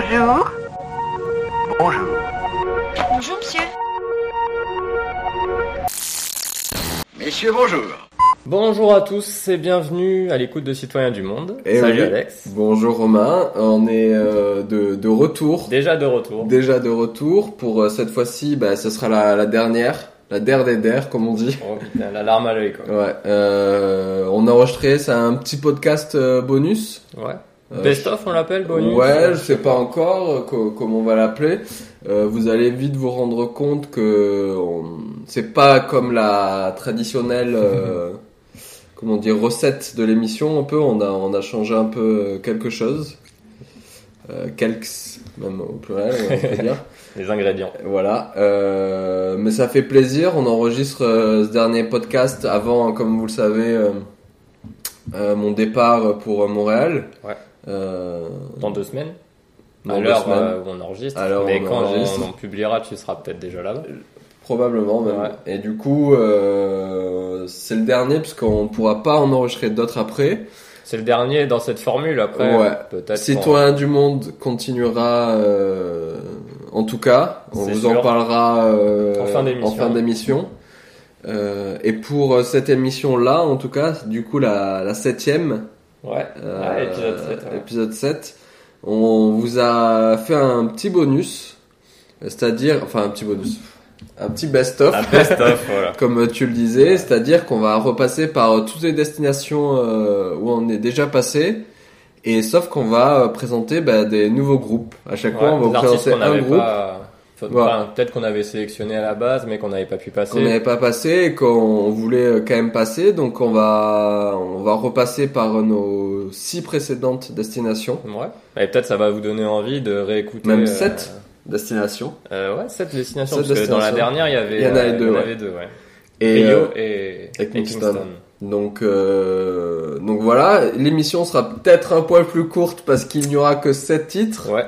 Bonjour. Bonjour. Bonjour, monsieur. Messieurs, bonjour. Bonjour à tous et bienvenue à l'écoute de Citoyens du Monde. Eh Salut oui. Alex. Bonjour Romain, on est euh, de, de retour, Déjà de retour. déjà de retour pour euh, cette fois-ci, bah, ce sera la, la dernière, la der des der comme on dit. Oh putain, la larme à l'œil quoi. Ouais, euh, on a enregistré, c'est un petit podcast euh, bonus. Ouais. Euh, Best of on l'appelle bonus Ouais, je sais pas encore euh, co- comment on va l'appeler. Euh, vous allez vite vous rendre compte que on- c'est pas comme la traditionnelle, euh, comment dire, recette de l'émission. Un peu, on a on a changé un peu euh, quelque chose, euh, quelques même au pluriel, on peut dire. Les ingrédients. Voilà, euh, mais ça fait plaisir. On enregistre ce dernier podcast avant, comme vous le savez, euh, mon départ pour Montréal. Ouais. Euh, Dans deux semaines. à l'heure euh, où on enregistre. Mais on quand enregistre. on, on publiera, tu seras peut-être déjà là-bas. Probablement même. Ouais. Et du coup, euh, c'est le dernier parce qu'on pourra pas en enregistrer d'autres après. C'est le dernier dans cette formule après. Ouais. Peut-être. Citoyen du monde continuera euh, en tout cas. On vous sûr. en parlera euh, En fin d'émission. en fin d'émission. Euh, et pour euh, cette émission-là, en tout cas, du coup la, la septième, Ouais. euh, Ouais, épisode 7, ouais. épisode 7, on vous a fait un petit bonus, c'est-à-dire, enfin un petit bonus, un petit best-of. Best of voilà. Comme tu le disais, c'est-à-dire qu'on va repasser par toutes les destinations euh, où on est déjà passé, et sauf qu'on va euh, présenter bah, des nouveaux groupes. À chaque fois, on va vous présenter un groupe pas. Enfin, Voilà. Peut-être qu'on avait sélectionné à la base, mais qu'on n'avait pas pu passer. qu'on n'avait pas passé et qu'on voulait quand même passer. Donc on va on va repasser par nos six précédentes destinations, Ouais. Et peut-être ça va vous donner envie de réécouter. même euh, sept destinations. Euh, ouais, sept destinations. Sept parce que dans la dernière, il y avait. Il y en avait deux, il y en avait deux, ouais. Et Rio euh, et, et et Kingston. Kingston. donc euh, donc voilà, l'émission sera peut-être un poil plus courte parce qu'il n'y aura que sept titres. Ouais.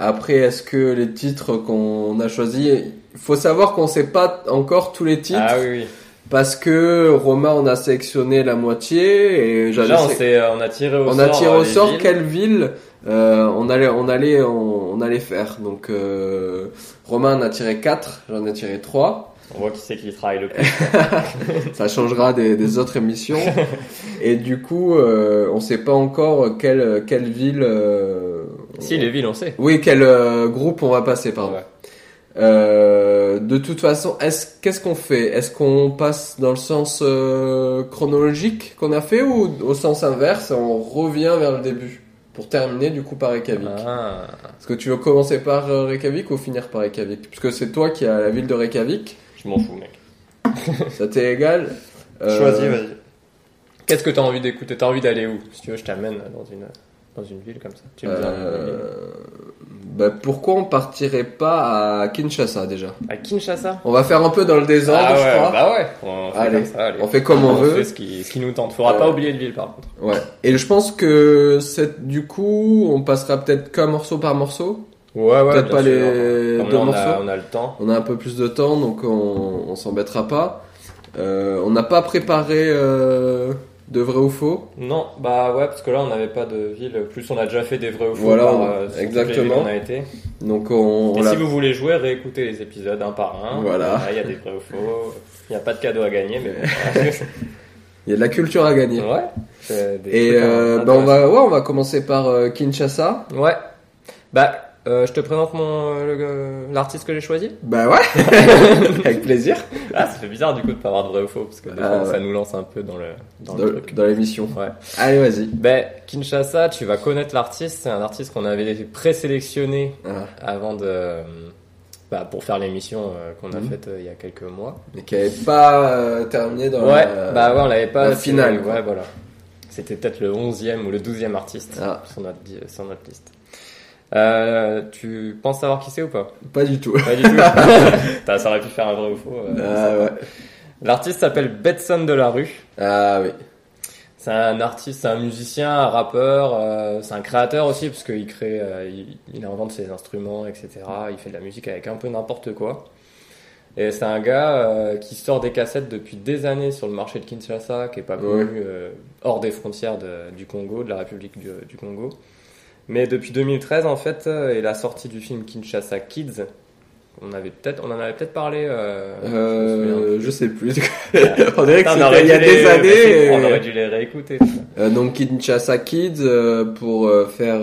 Après, est-ce que les titres qu'on a choisis, il faut savoir qu'on sait pas encore tous les titres Ah oui, oui. parce que Romain en a sélectionné la moitié et j'avais Déjà, on, sé- s'est- euh, on a tiré au on sort. a tiré au sort villes. quelle ville euh, on allait on allait on, on allait faire. Donc euh, Romain en a tiré 4, j'en ai tiré 3. On voit qui c'est qui travaille le plus. Ça changera des, des autres émissions. et du coup, euh, on sait pas encore quelle quelle ville euh, si, les villes, on sait. Oui, quel euh, groupe on va passer, pardon. Ouais. Euh, de toute façon, est-ce qu'est-ce qu'on fait? Est-ce qu'on passe dans le sens euh, chronologique qu'on a fait ou au sens inverse On revient vers le début pour terminer du coup par Reykjavik? Ah. Est-ce que tu veux commencer par euh, Reykjavik ou finir par Reykjavik? Puisque c'est toi qui as la ville de Reykjavik, Je m'en fous, mec. ça t'est égal? Euh, Choisis, vas-y. Qu'est-ce que t'as envie d'écouter? T'as envie d'aller où? Si tu veux, je t'amène dans une, dans une ville comme ça. Tu me euh, bah, pourquoi on partirait pas à Kinshasa déjà? À Kinshasa? On va faire un peu dans le désordre, Ah je ouais, crois. bah ouais. On fait Allez, comme ça, allez. on fait comme on veut. fait ce qui, ce qui nous tente. Faudra Euh, pas oublier de ville, par contre. Ouais. Et je pense que du coup, on passera peut-être qu'un morceau par morceau. Ouais, ouais. Peut-être pas sûr. les deux on, a, morceaux. on a le temps. On a un peu plus de temps, donc on, on s'embêtera pas. Euh, on n'a pas préparé euh, de vrai ou faux? Non, bah ouais, parce que là on n'avait pas de ville. Plus on a déjà fait des vrais ou faux. Voilà, par, euh, exactement. On a été. Donc on, Et si vous voulez jouer, réécoutez les épisodes un par un. Voilà. Il y a des vrais ou faux. Il n'y a pas de cadeau à gagner, mais bon, il y a de la culture à gagner. ouais. Et euh, bah, on va, ouais, on va commencer par euh, Kinshasa. Ouais. Bah, euh, je te présente mon euh, le- l'artiste que j'ai choisi. Bah ouais, avec plaisir. Ah, ça fait bizarre du coup de pas avoir de vrai ou faux parce que des Ah, fois, ça nous lance un peu dans le dans Dans, le truc. dans l'émission. Ouais. Allez, vas-y. Ben, Kinshasa, tu vas connaître l'artiste. C'est un artiste qu'on avait présélectionné Ah, avant de, euh, bah, pour faire l'émission euh, qu'on a Mhm. faite euh, il y a quelques mois. mais qui avait pas euh, terminé dans ouais, la... bah ouais, on l'avait pas. la finale. Ouais, voilà. C'était peut-être le 11e ou le 12e artiste Ah. sur, notre, sur notre liste. Euh, tu penses savoir qui c'est ou pas? Pas du tout. Pas du tout. Ça aurait pu faire un vrai ou faux. euh, Ah ouais. L'artiste s'appelle Betson de la rue. Ah oui. C'est un artiste, c'est un musicien, un rappeur, euh, c'est un créateur aussi parce qu'il crée, euh, il, il invente ses instruments, etc. Il fait de la musique avec un peu n'importe quoi. Et c'est un gars qui sort des cassettes depuis des années sur le marché de Kinshasa, qui est pas connu hors des frontières de- du Congo, de la République du, du Congo. Mais depuis 2013, en fait, euh, et la sortie du film Kinshasa Kids, on avait peut-être, on en avait peut-être parlé. Euh, Euh, je sais plus. on dirait que c'était il y a des années. On aurait dû les réécouter. Euh, donc Kinshasa Kids, pour faire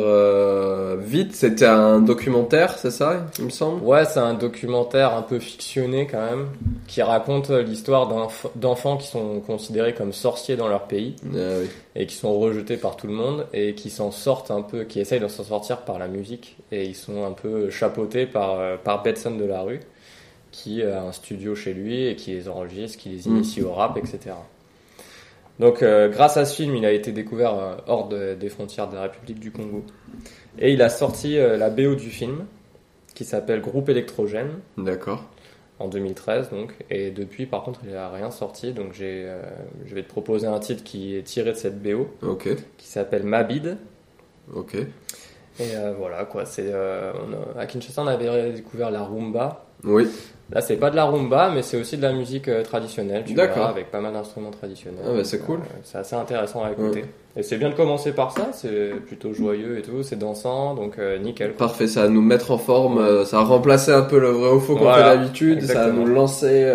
vite, c'était un documentaire, c'est ça, il me semble? Ouais, c'est un documentaire un peu fictionné quand même, qui raconte l'histoire d'enf- d'enfants qui sont considérés comme sorciers dans leur pays Ah oui. Et qui sont rejetés par tout le monde et qui s'en sortent un peu, qui essayent de s'en sortir par la musique et ils sont un peu chapeautés par euh, par Betson de la rue qui a un studio chez lui et qui les enregistre, qui les Mm. initie au rap, etc. Donc euh, grâce à ce film, il a été découvert euh, hors de- des frontières de la République du Congo et il a sorti euh, la BO du film qui s'appelle Groupe électrogène D'accord. En 2013 donc et depuis par contre il a rien sorti donc j'ai euh, je vais te proposer un titre qui est tiré de cette BO qui s'appelle Mabid Ok. et euh, voilà quoi c'est euh, à Kinshasa on avait découvert la rumba Oui. Là c'est pas de la rumba mais c'est aussi de la musique euh, traditionnelle tu verras, avec pas mal d'instruments traditionnels Ah bah, c'est cool. Euh, c'est assez intéressant à écouter et c'est bien de commencer par ça c'est plutôt joyeux et tout c'est dansant donc euh, nickel quoi. Parfait, ça va nous mettre en forme, euh, ça va remplacer un peu le vrai ou faux qu'on Voilà, fait d'habitude, ça va nous lancer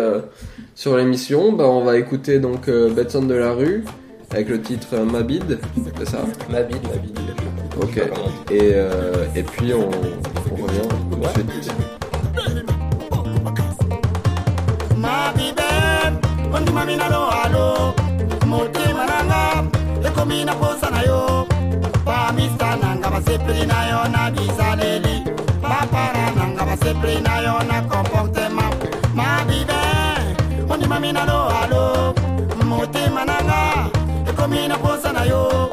sur l'émission. Bah, on va écouter donc Betson de la rue avec le titre Mabid, c'est ça? Mabid Mabid Ok. Et, et puis on, on revient tout de suite. Mina lo alo. Motema nanga ekomi na posa na yo. Bamista nanga basepeli na yo na bizaleli bapara nanga basepeli na yo na comportema mabibe ondima mina lo alo. Motema nanga ekomi na posa na yo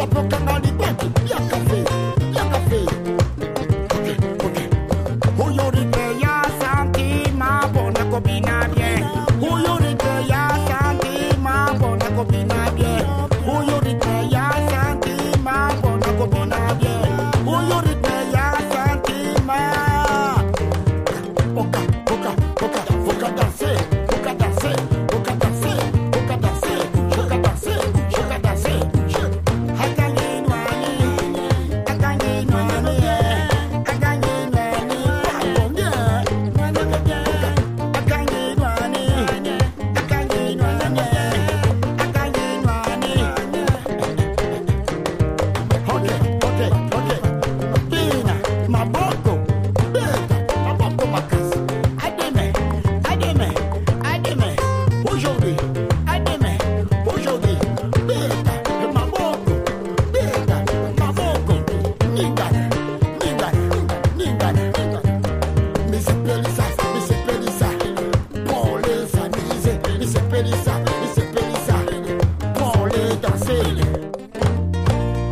essa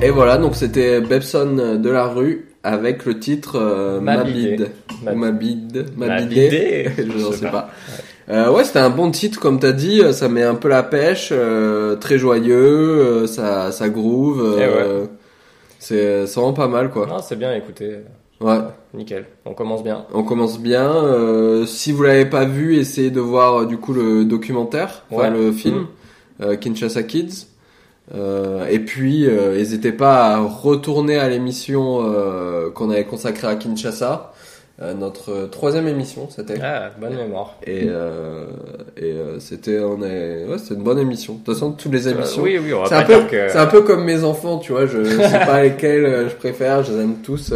Et voilà, donc c'était Bebson de la rue avec le titre euh, Mabide. Mabide. Ou Mabide. Mabide. Mabide. Je Je ne sais pas. Euh, ouais, c'était un bon titre, comme t'as dit. euh, Ça met un peu la pêche, euh, très joyeux, ça, ça groove. Eh euh, C'est vraiment pas mal, quoi. Non, c'est bien, écoutez, Ouais. nickel. On commence bien. On commence bien. Si vous l'avez pas vu, essayez de voir du coup le documentaire, enfin Ouais. le film euh, Kinshasa Kids. Euh, et puis, euh, n'hésitez pas à retourner à l'émission euh, qu'on avait consacrée à Kinshasa, euh, notre troisième émission, c'était. Ah, bonne mémoire. Et, euh, et euh, c'était, on est, ouais, c'était une bonne émission. De toute façon, toutes les émissions. Oui, oui, on va C'est pas un, peu, dire que... c'est un peu comme mes enfants, tu vois. Je, sais pas lesquels je préfère, je les aime tous.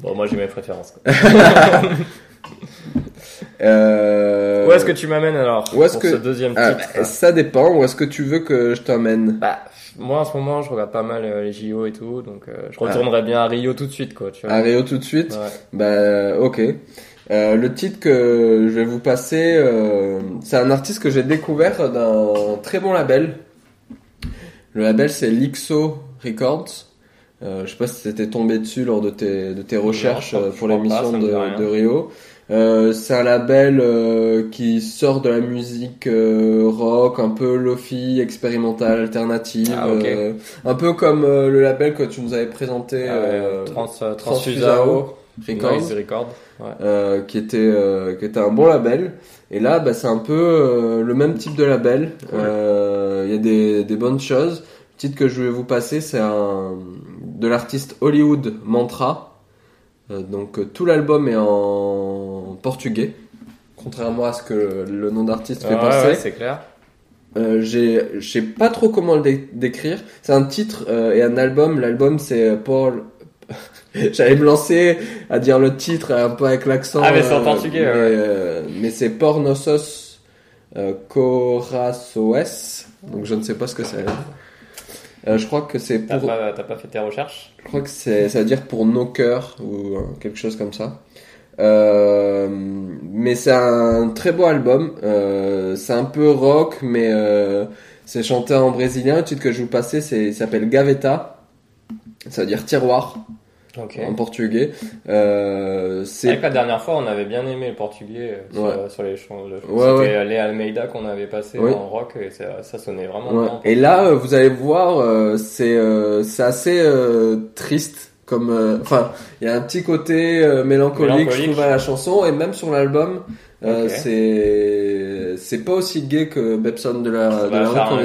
Bon, moi j'ai mes préférences. quoi. Euh, Où est-ce que tu m'amènes alors où est-ce pour que- ce deuxième Ah, titre ça dépend. Où est-ce que tu veux que je t'emmène? Bah, moi en ce moment je regarde pas mal euh, les JO et tout, donc euh, je retournerai bien à Rio tout de suite quoi. Tu vois. À Rio tout de suite? Ouais. Bah, ok. Euh, le titre que je vais vous passer, euh, c'est un artiste que j'ai découvert d'un très bon label. Le label c'est Lixo Records. Euh, je sais pas si t'étais tombé dessus lors de tes, de tes recherches pour l'émission de Rio. Euh, c'est un label euh, qui sort de la musique euh, rock, un peu lofi, expérimentale, alternative, Ah, un peu comme le label que tu nous avais présenté, Ah Trans, Transfusao Records, Noise Record. Ouais. qui était qui était un bon label. Et là, bah, c'est un peu le même type de label. Cool. Il y a des, des bonnes choses. Le titre que je vais vous passer, c'est un de l'artiste Hollywood Mantra. Donc tout l'album est en portugais, contrairement à ce que le nom d'artiste fait penser. ouais, c'est clair. Euh, j'ai, je sais pas trop comment le dé- décrire. C'est un titre euh, et un album. L'album c'est Paul. J'allais me lancer à dire le titre un peu avec l'accent. Ah, mais c'est en euh, portugais, mais, ouais. euh, mais c'est Pornosos euh, Corações. Donc je ne sais pas ce que c'est. Euh, je crois que c'est pour. pas, t'as pas fait tes recherches? Je crois que c'est, ça veut dire pour nos cœurs ou euh, quelque chose comme ça. Euh, mais c'est un très beau album. Euh, c'est un peu rock, mais euh, c'est chanté en brésilien. Le titre que je vous passer, c'est, il s'appelle Gaveta. Ça veut dire tiroir en portugais. Euh, c'est la dernière fois, on avait bien aimé le portugais euh, sur, Ouais. euh, sur les chants. le- Ouais, C'était Léa Almeida qu'on avait passé en rock et ça, ça sonnait vraiment. Et là, euh, vous allez voir, euh, c'est euh, c'est assez euh, triste. Comme, euh, enfin, il y a un petit côté euh, mélancolique, je Mélancolique. trouve, à la chanson, et même sur l'album, euh, c'est c'est pas aussi gay que Bebson de la, Ça de la rue.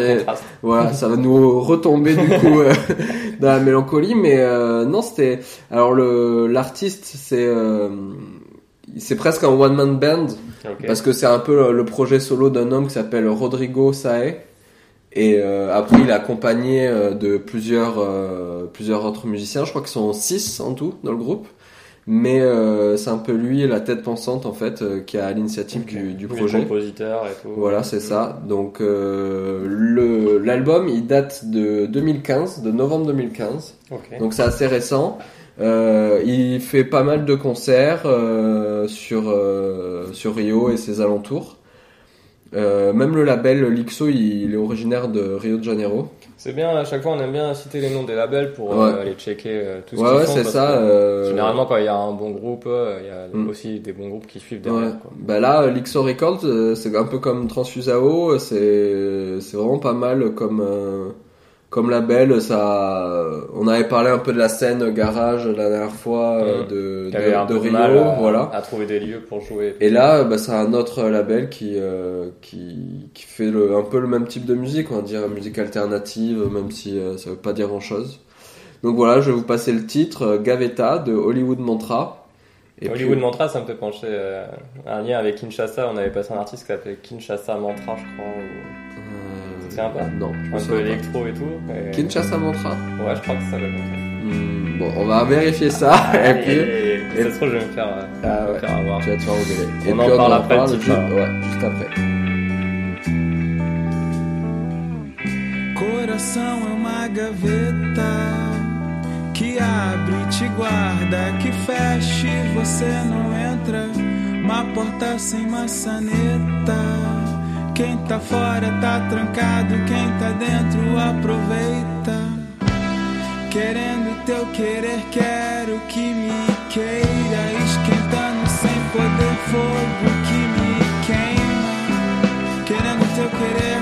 Voilà, ça va nous retomber du coup euh, dans la mélancolie, mais euh, non, c'était. Alors le l'artiste, c'est euh, c'est presque un one man band. Parce que c'est un peu le- le projet solo d'un homme qui s'appelle Rodrigo Sae. Et euh, après, il est accompagné euh, de plusieurs, euh, plusieurs autres musiciens. Je crois qu'ils sont six en tout dans le groupe. Mais euh, c'est un peu lui, la tête pensante en fait, euh, qui a l'initiative Ok. du, du projet. compositeurs et tout. Voilà, c'est ça. Donc euh, le l'album, il date de 2015, de novembre 2015. Ok. Donc c'est assez récent. Euh, il fait pas mal de concerts euh, sur euh, sur Rio et ses alentours. Euh, même le label Lixo, il, il est originaire de Rio de Janeiro. C'est bien, à chaque fois on aime bien citer les noms des labels pour Ouais. euh, aller checker euh, tout ce Ouais, qu'ils ouais, c'est ça. que euh, Généralement, quand il y a un bon groupe, il y a Mm. aussi des bons groupes qui suivent derrière. Quoi. Bah là, Lixo Records, c'est un peu comme Transfusao. C'est c'est vraiment pas mal comme comme label. Ça, on avait parlé un peu de la scène garage la dernière fois euh, Mm. de un de, de Rio, mal à, voilà. à trouver des lieux pour jouer. Et là, bah, c'est un autre label qui, euh, qui, qui fait le, un peu le même type de musique, on va dire musique alternative, même si euh, ça veut pas dire grand chose. Donc voilà, je vais vous passer le titre euh, Gaveta de Hollywood Mantra. Et Hollywood puis, Mantra, ça me fait pencher euh, un lien avec Kinshasa. On avait passé un artiste qui s'appelait Kinshasa Mantra, je crois. ou- euh, souviens pas Non, je Un peu pas. électro et tout. et- Kinshasa Mantra Ouais, je crois que ça s'appelle comme ça. Hmm, Bon, on va vérifier ça. et puis, et, et, et- ça se trouve, je vais me faire, euh, Ah je vais me ouais. faire avoir. tu vas te faire engueuler. On et en parle après le titre, juste, là. ouais, juste après. Coração é uma gaveta que abre e te guarda, que fecha e você não entra. Uma porta sem maçaneta. Quem tá fora tá trancado, quem tá dentro aproveita. Querendo teu querer, quero que me queira. Esquentando sem poder fogo que me queima. Querendo teu querer,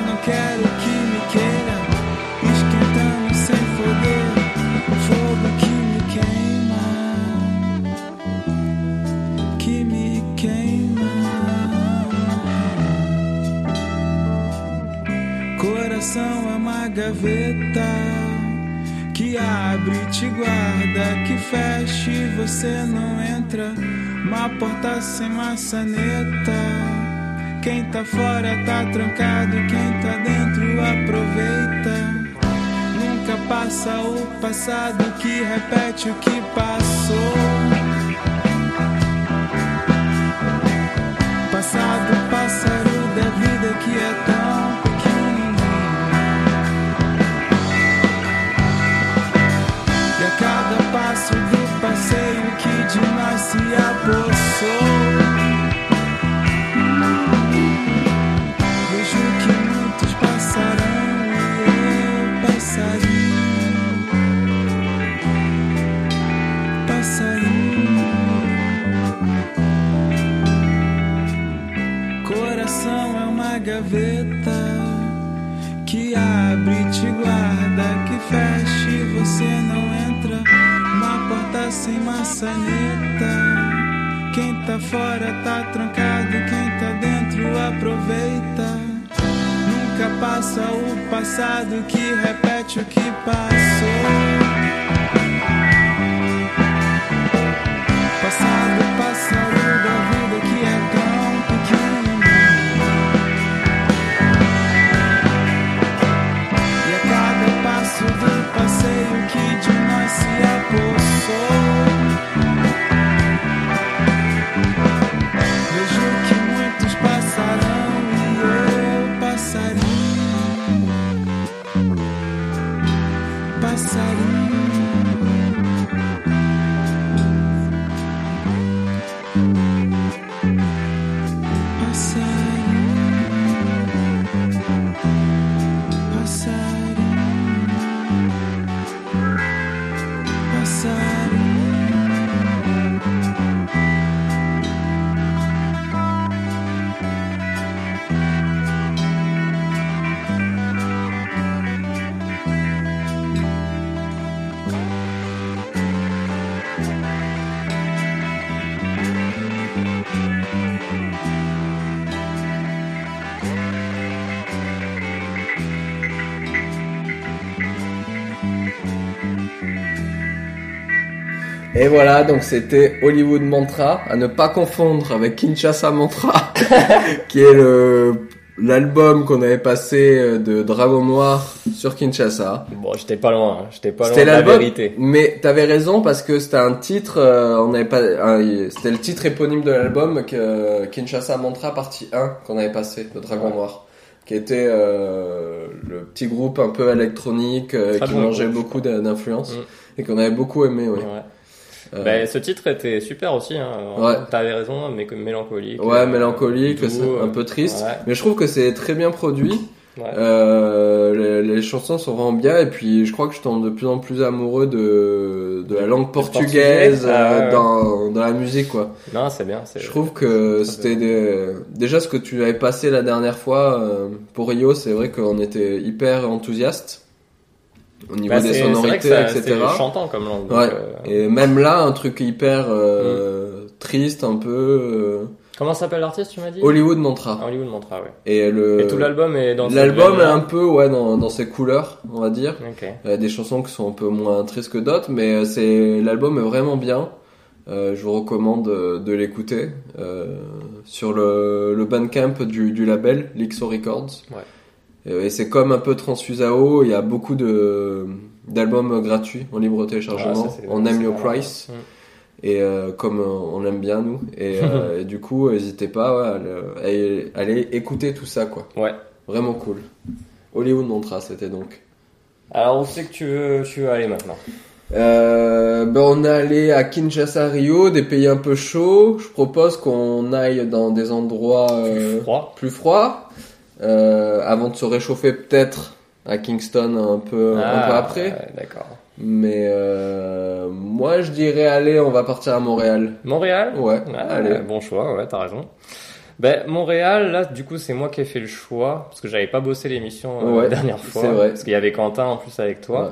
Coração é uma gaveta que abre e te guarda, que fecha e você não entra. Uma porta sem maçaneta. Quem tá fora tá trancado, quem tá dentro aproveita. Nunca passa o passado que repete o que passou. Passado, e te guarda, que fecha você não entra. Uma porta sem maçaneta. Quem tá fora tá trancado, quem tá dentro aproveita. Nunca passa o passado que repete o que passou. Voilà, donc c'était Hollywood Mantra, à ne pas confondre avec Kinshasa Mantra, qui est le l'album qu'on avait passé euh, de Dragon Noir sur Kinshasa. Bon, j'étais pas loin, hein. j'étais pas loin de la vérité. mais t'avais raison parce que c'était un titre, euh, on avait pas, c'était le titre éponyme de l'album que Kinshasa Mantra partie 1 qu'on avait passé de Dragon Ouais. Noir, qui était euh, le petit groupe un peu électronique euh, qui bon mangeait groupe, beaucoup d'in- d'influence Mm. et qu'on avait beaucoup aimé. Ouais. Ouais. Euh, Ben, ce titre était super aussi. Hein. Ouais. T'avais raison, mais comme mélancolique. Ouais, euh, mélancolique, doux, un peu triste. Ouais. Mais je trouve que c'est très bien produit. Ouais. Euh, les, les chansons sont vraiment bien. Et puis, je crois que je tombe de plus en plus amoureux de, de la langue portugaise portugais, ah, euh, dans, dans la musique, quoi. Non, c'est bien. Je trouve que c'était des... déjà ce que tu avais passé la dernière fois euh, pour Rio. C'est vrai qu'on était hyper enthousiaste au niveau Bah, des vrai que sonorités, ça- etc. Chantant comme langue. Ouais. euh, Et même là, un truc hyper euh, triste, un peu euh, Comment s'appelle l'artiste, tu m'as dit Hollywood Mantra. Ah, Hollywood Mantra, ouais. Et le Et tout l'album est dans L'album est un peu ouais dans, dans ses couleurs, on va dire. Ok. Il y a des chansons qui sont un peu moins tristes que d'autres, mais euh, c'est l'album est vraiment bien. Euh, je vous recommande de l'écouter euh, sur le, le Bandcamp du, du label Lixo Records. Ouais. Et, et c'est comme un peu Transfusao, il y a beaucoup de d'albums gratuits en libre téléchargement. Ah, on aime your price Mm. et euh, comme euh, on l'aime bien nous et, euh, et du coup n'hésitez pas ouais, à aller, écouter tout ça quoi. Ouais. Vraiment cool. Hollywood Mantra, c'était donc. Alors, où c'est que tu veux, tu veux aller maintenant Euh, ben on est allé à Kinshasa, Rio, des pays un peu chauds. Je propose qu'on aille dans des endroits euh, Froid. plus froids, euh, avant de se réchauffer peut-être à Kingston un peu, un peu Ah, après. D'accord. Mais euh, moi, je dirais, allez, on va partir à Montréal. Montréal? Ouais, Ah, allez. Bon choix, ouais, t'as raison. Ben, Montréal, là, du coup, c'est moi qui ai fait le choix, parce que j'avais pas bossé l'émission euh, Ouais, la dernière fois. c'est vrai. Parce qu'il y avait Quentin en plus avec toi. Ouais.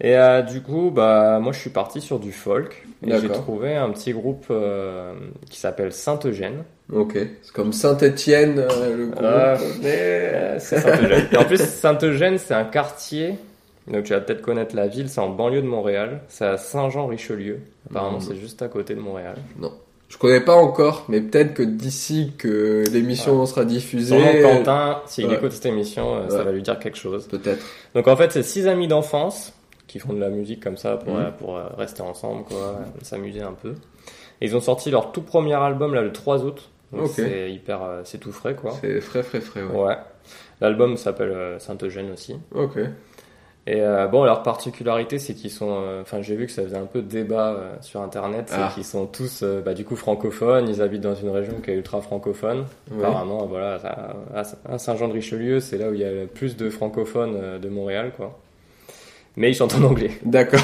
Et euh, du coup, bah, moi, je suis parti sur du folk. Et j'ai trouvé un petit groupe euh, qui s'appelle Saint-Eugène. Ok. C'est comme Saint-Étienne, le groupe. Euh, mais euh, c'est Saint-Eugène. Et en plus, Saint-Eugène, c'est un quartier. Donc, tu vas peut-être connaître la ville. C'est en banlieue de Montréal. C'est à Saint-Jean-Richelieu. Apparemment, Mhm. c'est juste à côté de Montréal. Je connais pas encore, mais peut-être que d'ici que l'émission sera diffusée. Quentin, s'il ouais. écoute cette émission, euh, ça va lui dire quelque chose. Peut-être. Donc en fait, c'est six amis d'enfance qui font de la musique comme ça pour, Mhm. euh, pour euh, rester ensemble, quoi, s'amuser un peu. Et ils ont sorti leur tout premier album là le 3 août. Donc c'est hyper, euh, c'est tout frais quoi. C'est frais, frais, frais, ouais. Ouais. L'album s'appelle euh, Saint-Eugène aussi. Ok. Et euh, bon, leur particularité, c'est qu'ils sont. euh, Enfin, j'ai vu que ça faisait un peu de débat euh, sur Internet, c'est Ah. qu'ils sont tous, bah, du coup, francophones. Ils habitent dans une région qui est ultra francophone. Apparemment, voilà, à à Saint-Jean-de-Richelieu, c'est là où il y a le plus de francophones de Montréal, quoi. Mais ils chantent en anglais. D'accord.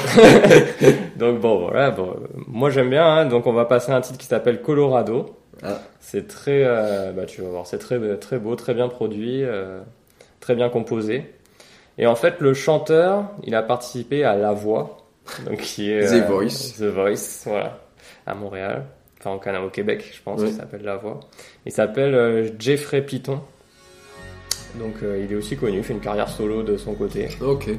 Donc bon, voilà. Bon, euh, moi j'aime bien. hein. donc on va passer à un titre qui s'appelle Colorado. Ah. C'est très, euh, bah tu vas voir, c'est très très beau, très bien produit, euh, très bien composé. Et en fait, le chanteur, il a participé à La Voix, donc qui est The Voice. The Voice, voilà, à Montréal, enfin au Canada, au Québec, je pense, Oui. qu'il s'appelle La Voix. Il s'appelle euh, Jeffrey Piton. Donc euh, il est aussi connu, il fait une carrière solo de son côté. Ok.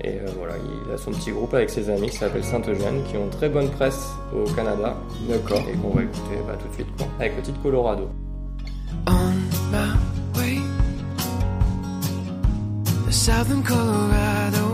Et euh, voilà, il a son petit groupe avec ses amis qui s'appelle Saint-Eugène, qui ont très bonne presse au Canada, D'accord. et qu'on va écouter bah, tout de suite, quoi, avec le titre Colorado. on my way to southern Colorado.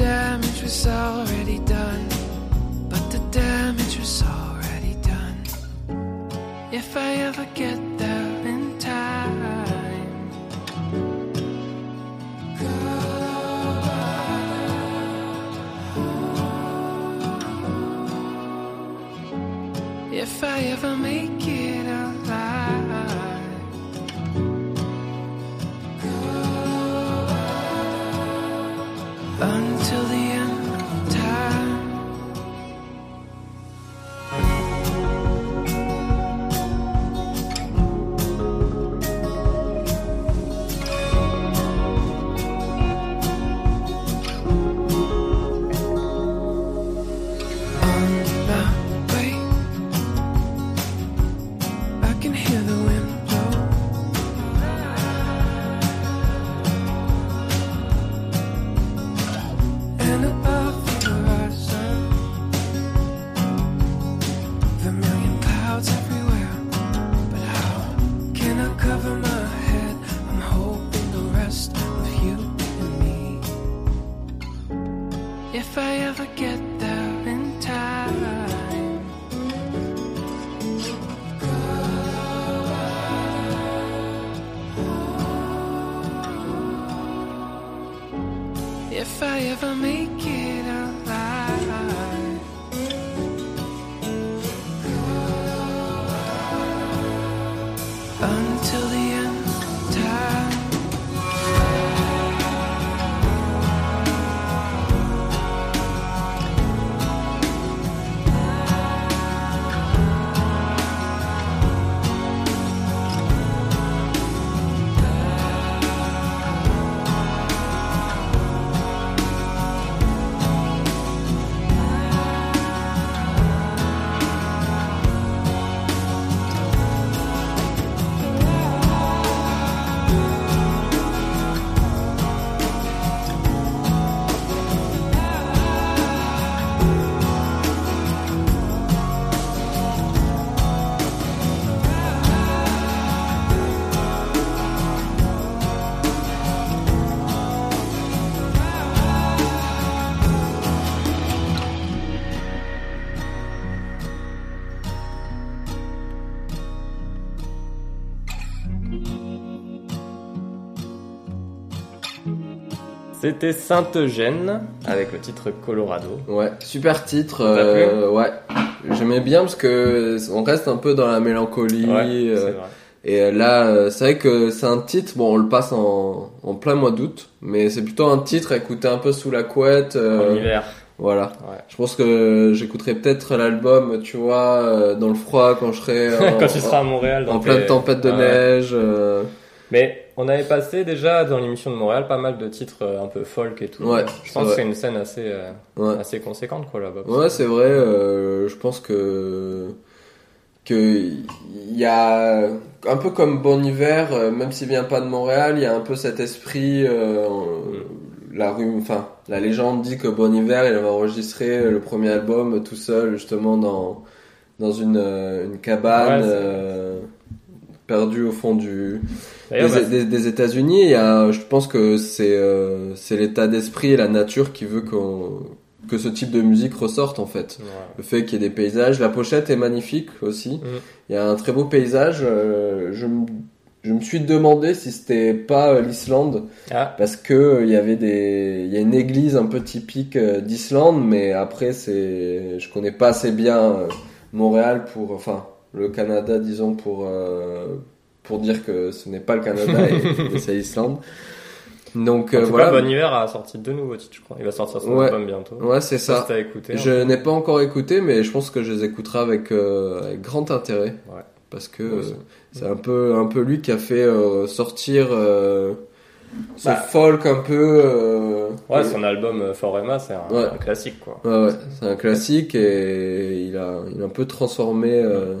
Damage was already done. But the damage was already done. If I ever C'était Sainte-Eugène avec le titre Colorado. Ouais, super titre. euh, ouais, j'aimais bien parce que on reste un peu dans la mélancolie. Ouais, euh, vrai. et euh, là, euh, c'est vrai que c'est un titre. Bon, on le passe en, en plein mois d'août, mais c'est plutôt un titre à écouter un peu sous la couette. euh, En hiver. Voilà. Ouais. Je pense que j'écouterai peut-être l'album, tu vois, dans le froid quand je serai en, Quand tu seras à Montréal. en dans pleine tes- tempête de Ouais. neige. Mais on avait passé déjà dans l'émission de Montréal pas mal de titres euh, un peu folk et tout. Ouais, Je pense que c'est une scène assez, euh, ouais. assez conséquente quoi là-bas. Ouais, c'est vrai. euh, je pense que que il y a un peu comme Bon Hiver, euh, même s'il vient pas de Montréal, il y a un peu cet esprit. euh, la rue, enfin, la légende dit que Bon Hiver, il avait enregistré le premier album tout seul, justement dans dans une une cabane Ouais, perdue au fond du D'ailleurs, des, bah, des- des États-Unis. Il y a, je pense que c'est euh, c'est l'état d'esprit et la nature qui veut qu'on que ce type de musique ressorte en fait. ouais. Le fait qu'il y ait des paysages, la pochette est magnifique aussi. Mm. Il y a un très beau paysage. euh, je, me- je me suis demandé si c'était pas euh, l'Islande Ah, parce que euh, il y avait des, il y a une église un peu typique d'Islande, mais après c'est, je connais pas assez bien Montréal pour, enfin le Canada disons pour euh, pour dire que ce n'est pas le Canada et, et c'est l'Islande. Donc en euh, tout voilà. cas, Bon Hiver a sorti deux nouveaux titres, je crois. Il va sortir son Ouais. album bientôt. Ouais, c'est ça. si t'as écouté. Je hein. n'ai pas encore écouté, mais je pense que je les écouterai avec, euh, avec grand intérêt. Ouais. Parce que c'est un peu, un peu lui qui a fait sortir ce Bah. folk un peu. euh, Ouais, son album For Emma, c'est un, Ouais. un classique quoi. ouais, ouais, c'est un classique et il a, il a un peu transformé. euh,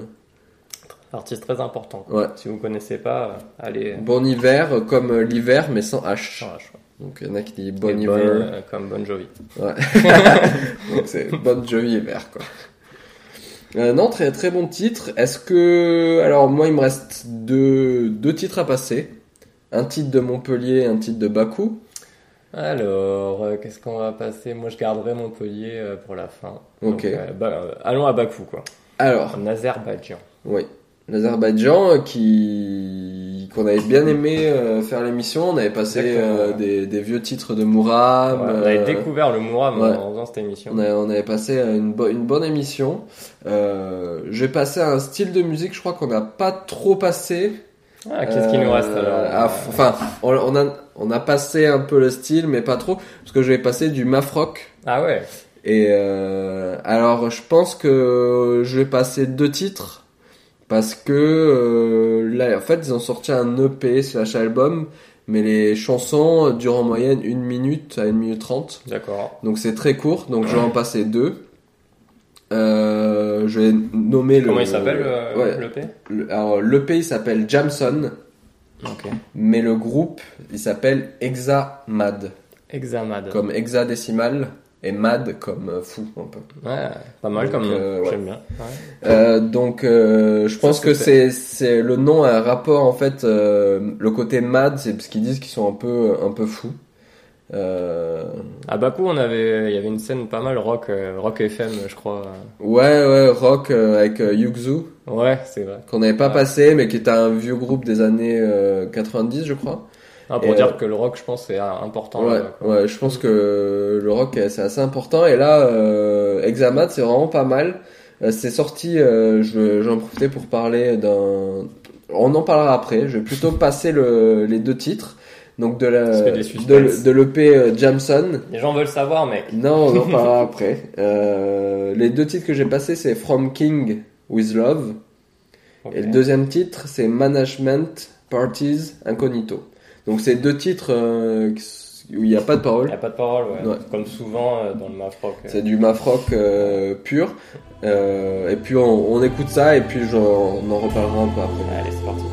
Artiste très important. quoi. ouais. Si vous connaissez pas, euh, allez. Bon hiver euh, comme euh, l'hiver mais sans H. Donc il y en a qui disent bon Et hiver. Bon, euh, comme Bon Jovi. Ouais. Donc c'est bonne Jovi hiver quoi. Euh, non, très très bon titre. Est-ce que alors moi il me reste deux deux titres à passer. Un titre de Montpellier, un titre de Bakou. Alors, euh, qu'est-ce qu'on va passer? Moi, je garderai Montpellier euh, pour la fin. Ok. Donc, euh, bah, euh, allons à Bakou, quoi. Alors, En Azerbaïdjan. oui, l'Azerbaïdjan euh, qui qu'on avait bien aimé euh, faire l'émission. On avait passé euh, des, des vieux titres de Mouram. Ouais, on avait euh, découvert le Mouram ouais. en faisant cette émission. On, avait passé une, bo- une bonne émission. Passer à un style de musique, je crois qu'on n'a pas trop passé. Ah, qu'est-ce qui nous reste alors Enfin, on, on a, on a passé un peu le style, mais pas trop, parce que je vais passer du mafrock. Ah ouais Et alors, je pense que je vais passer deux titres, parce que euh, là, en fait, ils ont sorti un EP slash album, mais les chansons durent en moyenne une minute à une minute trente. D'accord. Donc c'est très court, donc je vais en passer deux. Euh, je vais nommer le. Comment il s'appelle euh, ouais. le P? Le- alors l'EP il s'appelle Jamson, Ok. mais le groupe il s'appelle Hexamad, Examad. comme hexadécimal et mad comme euh, fou un peu. Ouais, pas mal Donc, comme euh, ouais. J'aime bien. Ouais. Euh, donc euh, je pense que c'est c'est le nom a un rapport en fait. euh, le côté mad c'est parce qu'ils disent qu'ils sont un peu un peu fous. Euh, À Bakou, on avait, il y avait une scène pas mal rock, euh, rock FM, je crois. ouais ouais rock euh, avec euh, Yuxu. Ouais, c'est vrai. qu'on n'avait pas Ouais. passé, mais qui était un vieux groupe des années euh, 90, je crois. Ah, pour Et, dire euh, que le rock, je pense, c'est euh, important. Ouais, quoi. ouais, je pense que le rock euh, c'est assez important. Et là, euh, Examat, c'est vraiment pas mal. Euh, c'est sorti, euh, je j'en profiter pour parler d'un. On en parlera après. Je vais plutôt passer le, les deux titres. Donc de la de, l'EP euh, Jamson. Les gens veulent savoir, mec. Non, on en parlera après. Euh, les deux titres que j'ai passés, c'est From King with Love. Et le deuxième titre, c'est Management Parties Incognito. Donc c'est deux titres euh, où il n'y a pas de Il parole. n'y a pas de parole, ouais. Ouais. Comme souvent euh, dans le math rock. euh. C'est du euh, pur. Et puis on, on écoute ça et puis on en reparlera un peu après. Allez, c'est parti.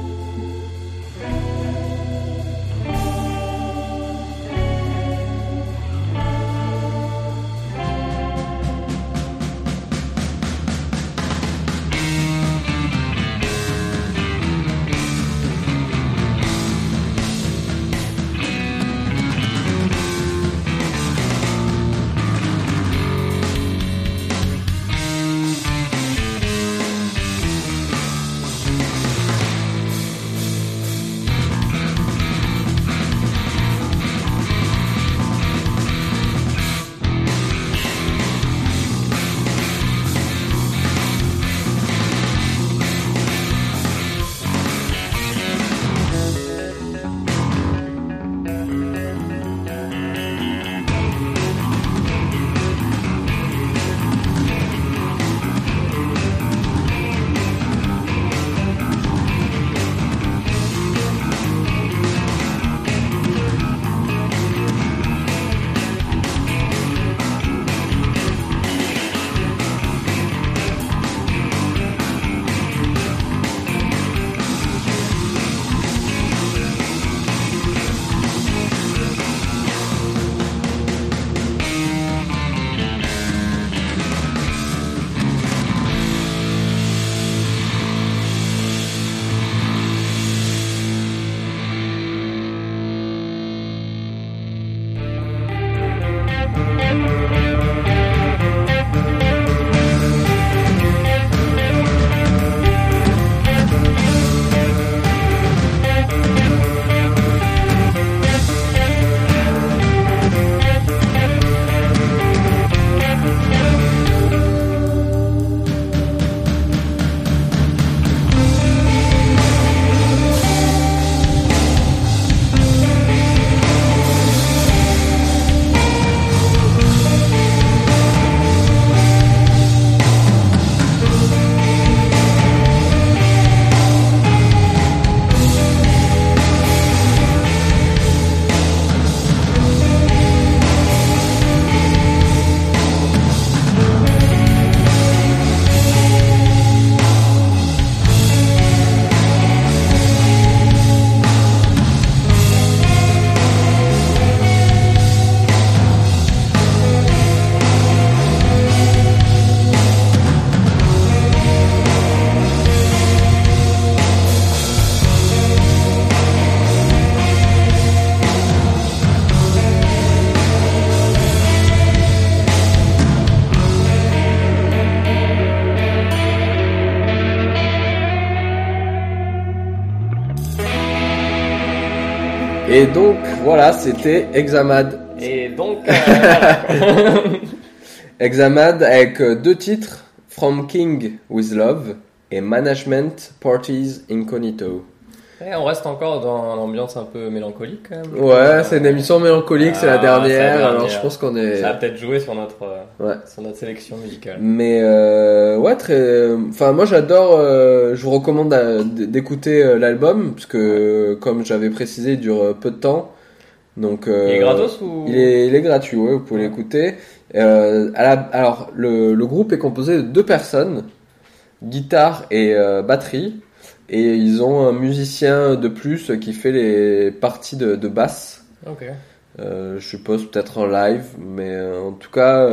Voilà, c'était Examad. Et donc, euh, voilà, quoi. Examad avec euh, deux titres, From King with Love et Management Parties Incognito. Et on reste encore dans l'ambiance un peu mélancolique quand même. Ouais, Euh, c'est une émission mélancolique, c'est la Ah, c'est la dernière, dernière. alors je pense qu'on est... Ça a peut-être joué sur notre, euh, Ouais. sur notre sélection musicale. Mais euh, ouais, très. Enfin, moi j'adore. euh, je vous recommande d'écouter l'album parce que, comme j'avais précisé, il dure peu de temps. Donc. euh, Il est gratos ou Il est, il est gratuit, ouais, vous pouvez l'écouter. Euh, à la- alors, le, le groupe est composé de deux personnes, guitare et euh, batterie, et ils ont un musicien de plus qui fait les parties de, de basse. Ok. Je suppose peut-être en live, mais en tout cas.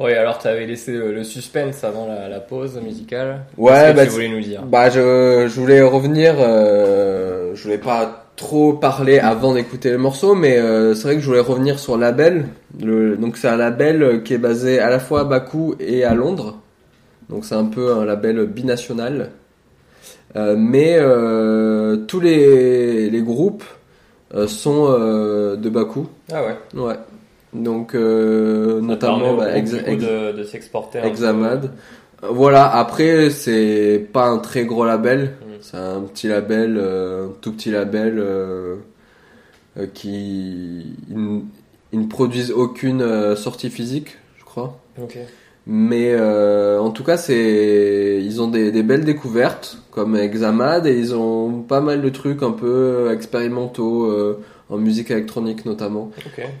et alors, tu avais laissé le, le suspense avant la, la pause musicale. Ouais, Qu'est-ce que bah, tu voulais nous dire? Bah, je, je voulais revenir. Je voulais pas trop parler avant d'écouter le morceau, mais euh, c'est vrai que je voulais revenir sur label. Le, donc, c'est un label euh, qui est basé à la fois à Bakou et à Londres. Donc, c'est un peu un label binational. Euh, mais euh, tous les, les groupes sont de Bakou. Ah ouais. Ouais. Donc, notamment bah, Ex- Ex- de, s'exporter. Examad. Voilà, après, c'est pas un très gros label. Mm. C'est un petit label, euh, un tout petit label euh, euh, qui. Ils, n- ils ne produisent aucune sortie physique, je crois. Mais euh, en tout cas, c'est ils ont des, des belles découvertes comme Examad et ils ont pas mal de trucs un peu expérimentaux euh, en musique électronique notamment.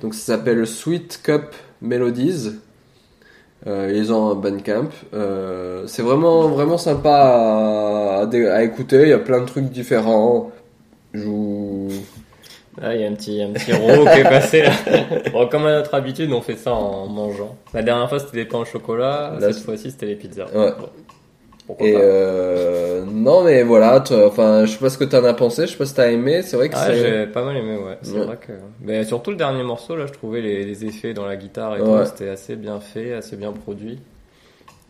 Donc ça s'appelle Sweet Cup Melodies. Euh, ils ont un Bandcamp. Euh, c'est vraiment vraiment sympa à, écouter. Il y a plein de trucs différents. Je vous... Ah, il y a un petit, un petit ro qui est passé là. Bon, comme à notre habitude, on fait ça en mangeant. La dernière fois, c'était des pains au chocolat. Là, Cette fois-ci, c'était les pizzas. Ouais. Bon. Pourquoi Et euh, non mais voilà. Enfin, je sais pas ce que t'en as pensé. Je sais pas si t'as aimé. C'est vrai que Ah, c'est. j'ai pas mal aimé, ouais. C'est Ouais. vrai que. Mais surtout le dernier morceau, là, je trouvais les, les effets dans la guitare et Ouais. tout, c'était assez bien fait, assez bien produit.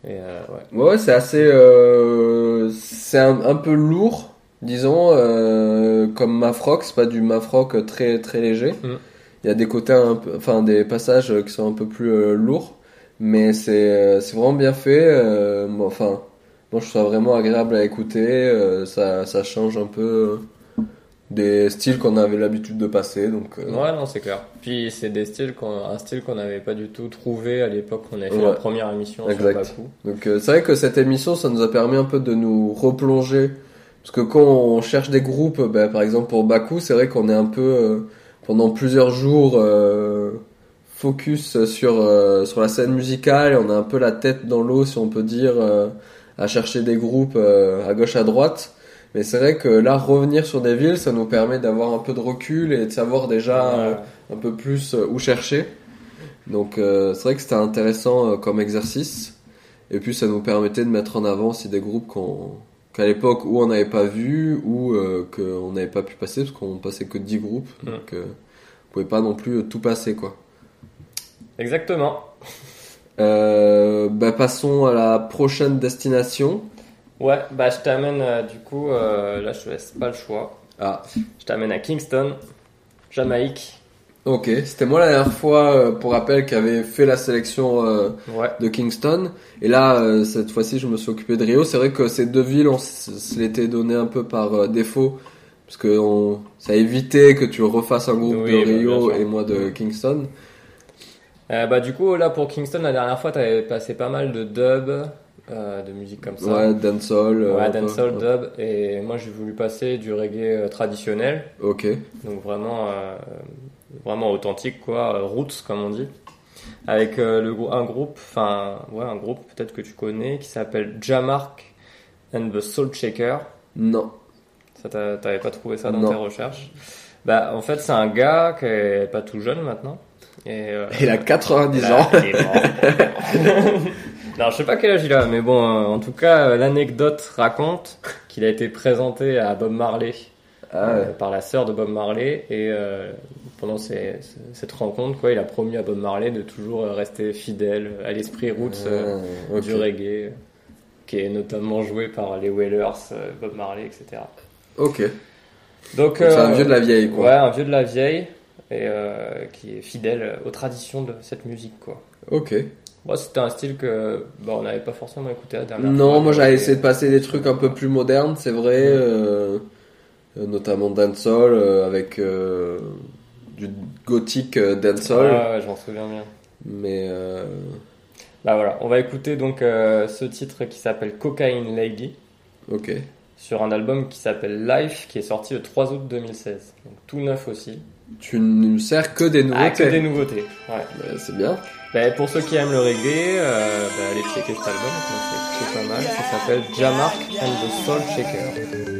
Et euh, ouais. Ouais, c'est assez. Euh, c'est un, un peu lourd, disons, comme Mafrock. C'est pas du Mafrock très très léger. Mm. Il y a des côtés, un peu, enfin des passages qui sont un peu plus lourds, mais c'est c'est vraiment bien fait. enfin, moi je trouve ça vraiment agréable à écouter. euh, ça ça change un peu euh, des styles qu'on avait l'habitude de passer, donc. euh, Ouais, non, c'est clair. Puis c'est des styles qu'on, un style qu'on n'avait pas du tout trouvé à l'époque qu'on avait fait Ouais. la première émission Exact. sur Baku. Donc euh, c'est vrai que cette émission, ça nous a permis un peu de nous replonger. Parce que quand on cherche des groupes, ben, par exemple pour Baku, c'est vrai qu'on est un peu euh, pendant plusieurs jours focus sur sur la scène musicale. Et on a un peu la tête dans l'eau, si on peut dire, à chercher des groupes euh, à gauche à droite. Mais c'est vrai que là, revenir sur des villes, ça nous permet d'avoir un peu de recul et de savoir déjà euh, un peu plus euh, où chercher. Donc c'est vrai que c'était intéressant comme exercice. Et puis ça nous permettait de mettre en avant aussi des groupes qu'on qu'à l'époque où on n'avait pas vu ou euh, qu'on n'avait pas pu passer parce qu'on passait que 10 groupes. Donc euh, on pouvait pas non plus tout passer quoi. Exactement. Euh, bah, passons à la prochaine destination. Ouais, bah je t'amène euh, du coup, euh, là je te laisse pas le choix. Ah, Je t'amène à Kingston, Jamaïque. ok. C'était moi la dernière fois, euh, pour rappel, qui avait fait la sélection Ouais. de Kingston. Et là, cette fois-ci, je me suis occupé de Rio. C'est vrai que ces deux villes, on se l'était donné un peu par défaut. Parce que on, ça a évité que tu refasses un groupe Oui, de bah, Rio et moi de Kingston. Euh, bah du coup là pour Kingston la dernière fois t'avais passé pas mal de dub, euh, de musique comme ça. Ouais, dancehall. euh, Ouais, dancehall, dub, et moi j'ai voulu passer du reggae euh, traditionnel, Ok. donc vraiment, vraiment authentique quoi, roots comme on dit, avec le, un groupe, enfin ouais un groupe peut-être que tu connais qui s'appelle Jamark and the Soul Shaker. Non. Ça t'avais pas trouvé ça dans Non. tes recherches Bah en fait c'est un gars qui est pas tout jeune maintenant. Et, euh, il a 90 là, ans. Non, je sais pas quel âge il a, mais bon, euh, en tout cas, euh, l'anecdote raconte qu'il a été présenté à Bob Marley. Ah par la sœur de Bob Marley. Et pendant cette rencontre quoi il a promis à Bob Marley de toujours rester fidèle à l'esprit roots ah, du reggae qui est notamment joué par les Wailers Bob Marley etc ok. Donc c'est un vieux de la vieille quoi. ouais un vieux de la vieille et euh, qui est fidèle aux traditions de cette musique. Quoi. Ok. Bon, c'était un style que bon, on n'avait pas forcément écouté la dernière Non, moi j'avais euh, essayé de passer des trucs un peu plus modernes, c'est vrai, euh, notamment dancehall euh, avec du gothique dancehall. Ah, ouais, je m'en souviens bien. Mais là voilà, on va écouter donc ce titre qui s'appelle Cocaine Lady. Ok. Sur un album qui s'appelle Life, qui est sorti le 3 août 2016, donc tout neuf aussi tu ne me sers que des nouveautés. Ah, que des nouveautés, ouais. Bah, c'est bien. Bah, pour ceux qui aiment le reggae, euh, bah, allez checker cet album, c'est pas mal. Ça s'appelle Jamark and the Soul Shaker.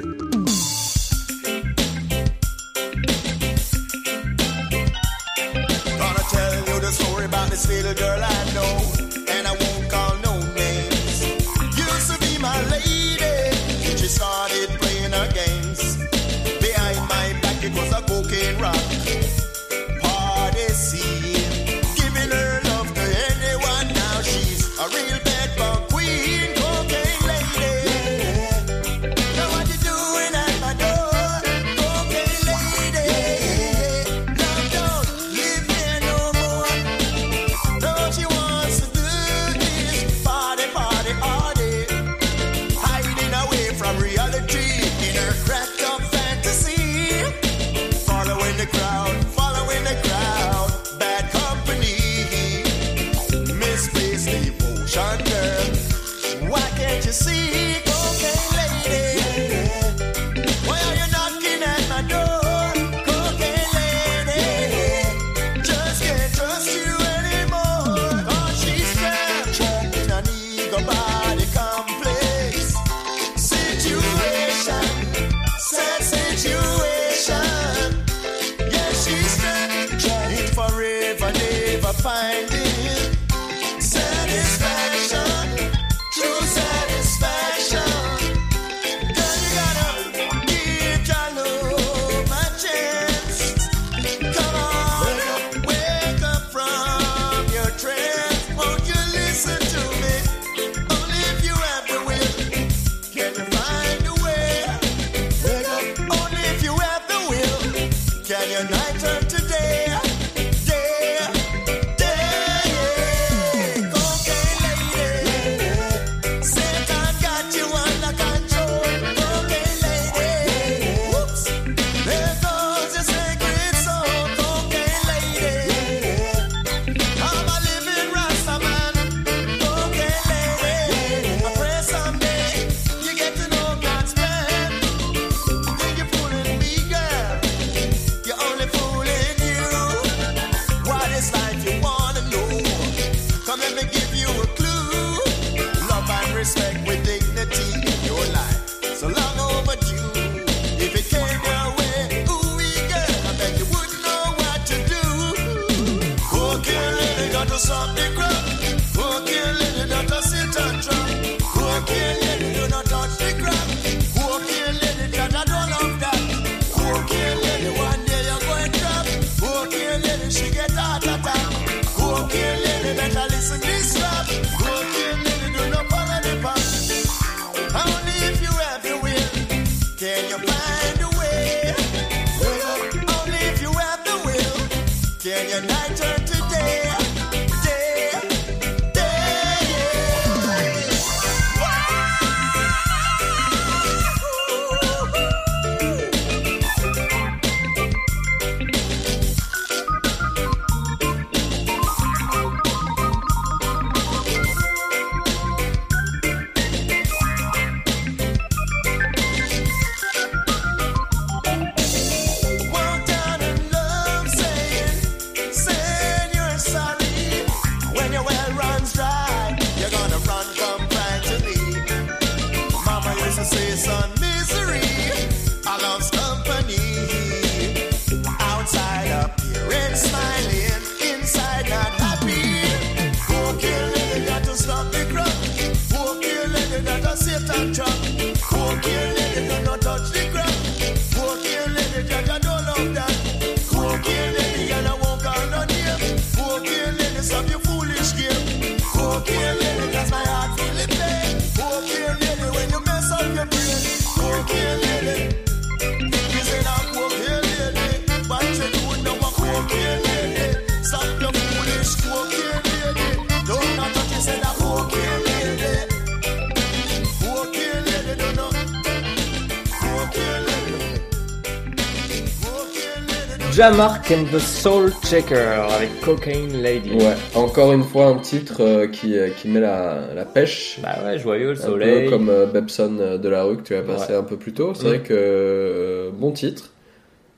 Jamark and the Soul Checker avec Cocaine Lady. Ouais, encore une fois un titre euh, qui, euh, qui met la, la pêche. Bah ouais, joyeux, le Un soleil. peu comme euh, Bebson euh, de la rue que tu as passé Ouais. un peu plus tôt. C'est Mm. vrai que euh, bon titre.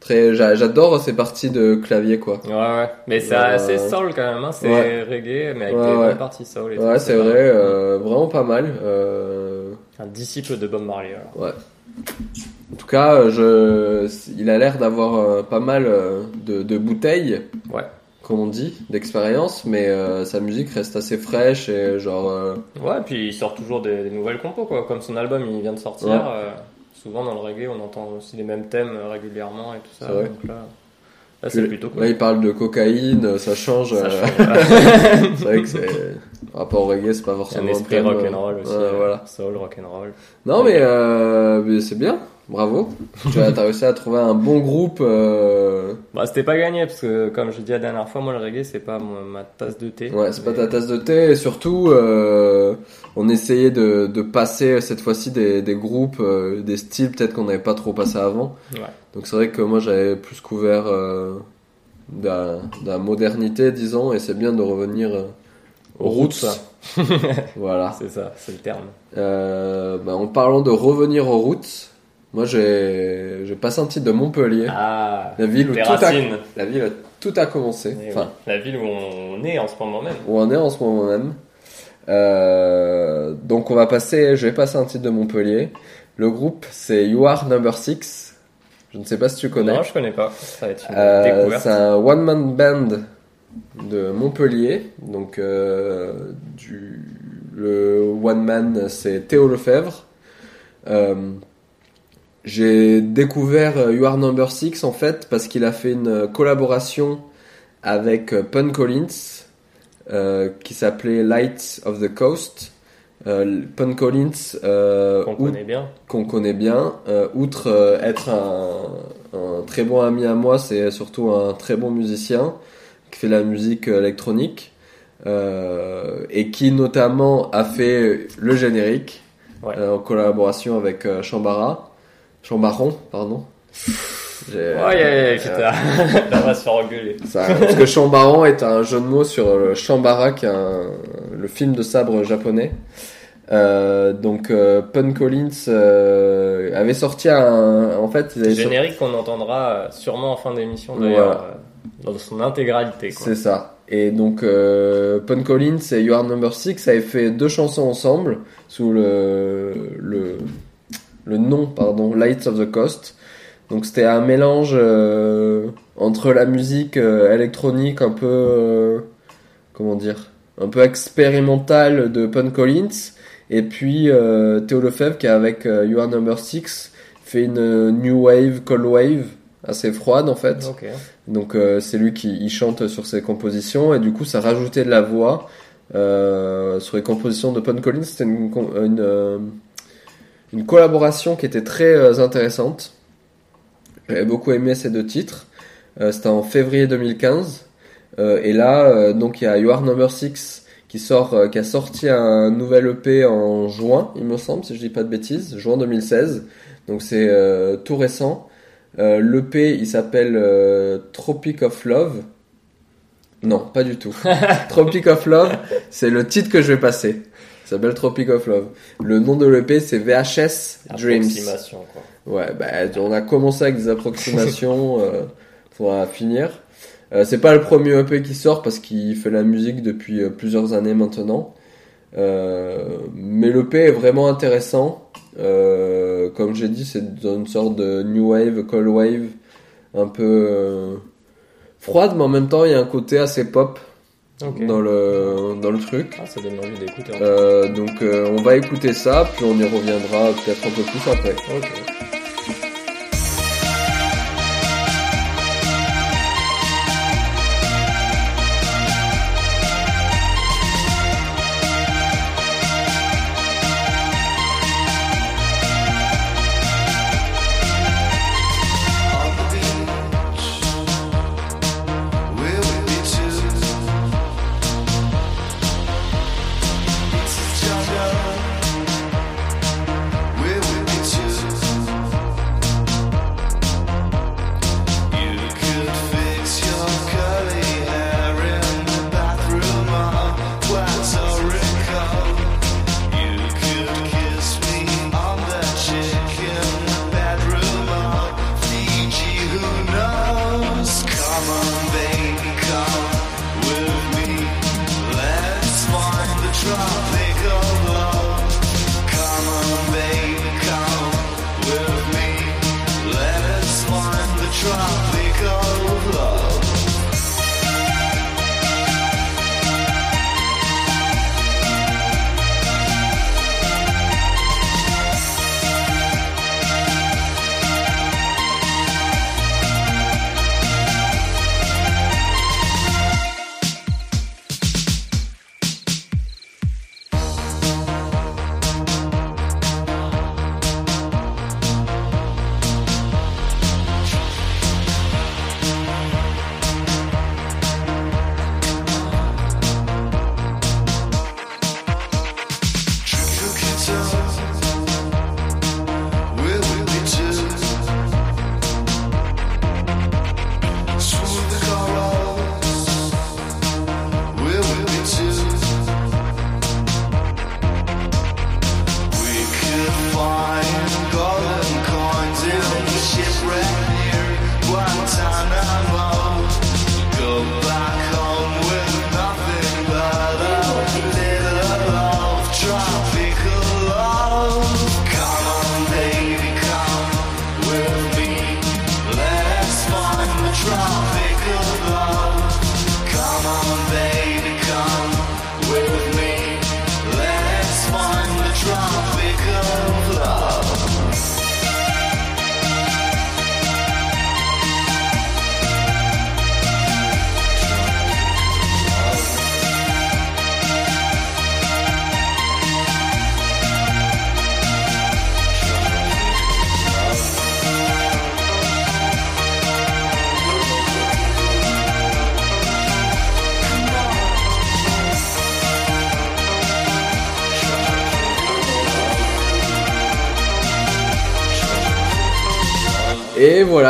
Très, j'adore ces parties de clavier quoi. Ouais, ouais. Mais c'est Euh, assez soul quand même, hein. c'est ouais. reggae, mais avec Ouais, des bonnes parties soul. et Ouais, c'est vrai, vraiment pas mal. Un disciple de Bob Marley. alors. ouais. En tout cas, euh, je, il a l'air d'avoir euh, pas mal euh, de, de bouteilles, Ouais. comme on dit, d'expérience, mais euh, sa musique reste assez fraîche et genre. euh, Ouais, puis il sort toujours des, des nouvelles compos, quoi. Comme son album, il vient de sortir. Ouais. euh, souvent dans le reggae, on entend aussi les mêmes thèmes régulièrement et tout ça. Vrai. Donc là, là c'est plutôt cool. Là, il parle de cocaïne, ça change. Ça change, voilà. c'est vrai que c'est. Par rapport au reggae, c'est pas Il y a forcément un esprit rock'n'roll aussi. voilà. Soul, rock'n'roll. Non, mais, mais c'est bien, bravo. tu as réussi à trouver un bon groupe. euh, Bah, c'était pas gagné, parce que comme je dis la dernière fois, moi le reggae, c'est pas ma tasse de thé. Ouais, c'est pas ta tasse de thé. Et surtout, euh, on essayait de, de passer cette fois-ci des, des groupes, euh, des styles peut-être qu'on n'avait pas trop passé avant. Ouais. Donc c'est vrai que moi j'avais plus couvert euh, de la- de la modernité, disons, et c'est bien de revenir euh, aux roots. roots. voilà. C'est ça, c'est le terme. Euh, bah, en parlant de revenir aux roots, moi j'ai passé un titre de Montpellier, Ah, la ville où tout a, racines. la ville où tout a commencé. Eh oui, Enfin, La ville où on est en ce moment même. où on est en ce moment même. Euh, donc on va passer, je vais passer un titre de Montpellier. Le groupe c'est You Are Number 6. Je ne sais pas si tu connais. Non, je connais pas. Ça va être une Euh, découverte. c'est un one man band de Montpellier. Donc euh, du le one man c'est Théo Lefebvre. Euh, j'ai découvert euh, You Are Number 6 en fait parce qu'il a fait une collaboration avec euh, Pun Collins euh, qui s'appelait Lights of the Coast. Euh, Pun Collins, euh, Qu'on connaît bien. qu'on connaît bien. Euh, outre euh, être un, un très bon ami à moi, c'est surtout un très bon musicien qui fait la musique euh, électronique euh, et qui notamment a fait le générique Ouais. euh, en collaboration avec euh, Chambara, Chambaron, pardon. Ouais, on va se faire engueuler. ça, parce que Chambaran est un jeu de mots sur le Shambara, qui est un- le film de sabre japonais. Euh, donc euh, Pun Collins euh, avait sorti un, en fait, sorti- Générique qu'on entendra euh, sûrement en fin d'émission d'ailleurs, euh, dans son intégralité. C'est ça. Et donc euh, Pun Collins et You Are Number 6 avaient fait deux chansons ensemble sous le le, le nom pardon Lights of the Coast. Donc c'était un mélange euh, entre la musique euh, électronique un peu euh, comment dire un peu expérimentale de Pun Collins et puis Théo Lefebvre qui avec You Are Number 6 fait une new wave cold wave assez froide en fait. Donc c'est lui qui il chante sur ses compositions et du coup ça rajoutait de la voix sur les compositions de Pun Collins. C'était une, une collaboration qui était très euh, intéressante. J'avais beaucoup aimé ces deux titres. Euh, C'était en février 2015. Euh, et là, euh, donc il y a You Are Number 6 qui sort, euh, qui a sorti un nouvel EP en juin, il me semble, si je dis pas de bêtises, juin 2016. Donc c'est euh, tout récent. Euh, L'EP, il s'appelle euh, Tropic of Love. Non, pas du tout. Tropic of Love, c'est le titre que je vais passer. Ça s'appelle Tropic of Love. Le nom de l'EP, c'est VHS Dreams. Approximation, quoi. Ouais, bah, on a commencé avec des approximations, euh, finir. Euh, c'est pas le premier EP qui sort parce qu'il fait la musique depuis euh, plusieurs années maintenant. Euh, mais l'EP est vraiment intéressant. Euh, comme j'ai dit, c'est dans une sorte de new wave, cold wave, un peu euh, froide, mais en même temps, il y a un côté assez pop Ok. dans le dans le truc. Ah, ça donne envie d'écouter. en Euh, donc, euh, on va écouter ça, puis on y reviendra peut-être un peu plus après. fait. Ok.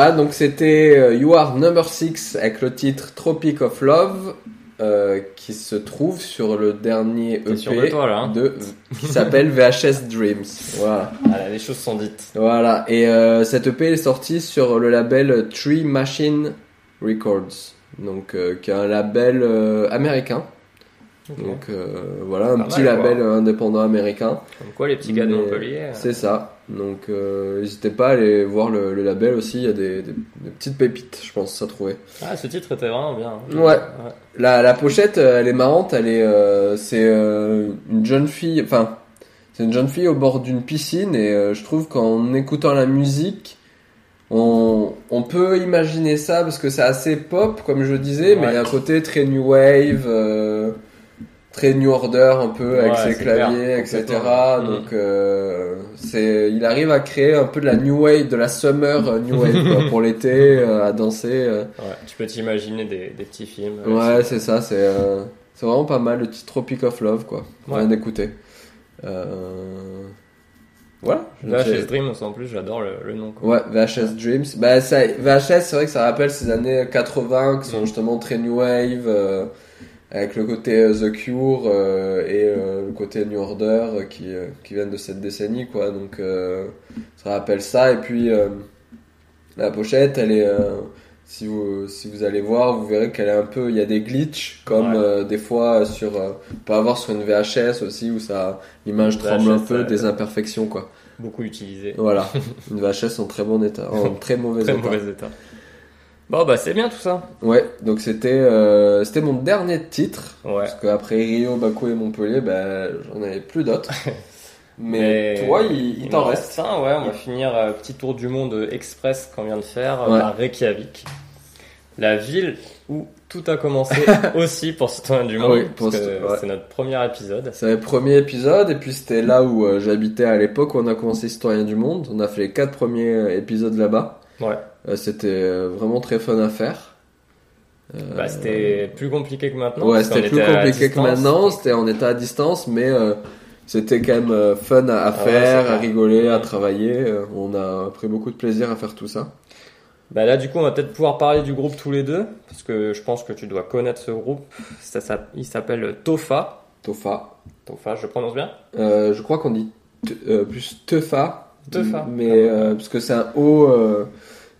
Voilà, donc c'était euh, You Are Number 6 avec le titre Tropic of Love euh, qui se trouve sur le dernier EP sûr de toi, là, hein de- qui s'appelle VHS Dreams. Voilà. Ah, les choses sont dites. Voilà, et euh, cette EP est sortie sur le label Tree Machine Records, donc euh, qui est un label américain. Donc voilà, un Pas petit mal, quoi. label indépendant américain. Comme quoi, les petits gars de Montpellier. C'est ça. Donc euh, n'hésitez pas à aller voir le, le label aussi, il y a des, des- des petites pépites, je pense, à trouver. Ah, ce titre était vraiment bien. Ouais. La, la pochette, euh, elle est marrante, elle est, euh, c'est euh, une jeune fille, enfin, c'est une jeune fille au bord d'une piscine et euh, je trouve qu'en écoutant la musique, on, on peut imaginer ça parce que c'est assez pop, comme je disais, mais il y a un côté très new wave, euh, très new order un peu avec ses claviers, clair, etc. Mm. Donc, euh, c'est, il arrive à créer un peu de la new wave, de la summer euh, new wave quoi, pour l'été, euh, à danser. euh. Ouais, tu peux t'imaginer des, des petits films. Ouais, c'est- ça, c'est c'est vraiment pas mal le petit Tropic of Love quoi. Ouais. Rien d'écouter. Voilà. VHS Dreams en plus, j'adore le, le nom. Quoi. Ouais, VHS Dreams. Bah, ça, VHS, c'est vrai que ça rappelle ces années 80 qui sont Mm. justement très new wave, avec le côté euh, The Cure euh, et euh, le côté New Order qui, qui viennent de cette décennie, quoi. Donc, ça rappelle ça. Et puis, la pochette, elle est. si vous, si vous allez voir, vous verrez qu'elle est un peu, il y a des glitches, comme Ouais. des fois sur, on peut avoir sur une VHS aussi, où ça, l'image tremble un peu, des imperfections, quoi. Beaucoup utilisé. Voilà, une VHS en très bon état, en très mauvais Très état. mauvais état. Bon, bah c'est bien tout ça. Ouais, donc c'était euh, c'était mon dernier titre, Ouais. parce qu'après Rio, Bakou et Montpellier, bah, j'en avais plus d'autres. Mais, Mais toi, il, il t'en m'en reste. un, ouais, on va finir euh, petit tour du monde express qu'on vient de faire euh, Ouais. à Reykjavik. La ville où tout a commencé aussi pour Citoyen du Monde. Oui, pour parce que ce- ouais. c'est notre premier épisode. C'est le premier épisode, et puis c'était là où euh, j'habitais à l'époque où on a commencé Citoyen du Monde. On a fait les quatre premiers euh, épisodes là-bas. Ouais. Euh, c'était euh, vraiment très fun à faire. Euh, Bah, c'était plus compliqué que maintenant. ouais, c'était plus compliqué que maintenant. C'était, on était à distance, mais c'était quand même fun à, Ah ouais, faire, à rigoler, à travailler. On a pris beaucoup de plaisir à faire tout ça. Bah là, du coup, on va peut-être pouvoir parler du groupe tous les deux, parce que je pense que tu dois connaître ce groupe. Ça, ça- il s'appelle Tofa. Tofa. Tofa, je prononce bien? Euh, je crois qu'on dit euh, plus Tefa. Tefa. Mais euh, parce que c'est un O.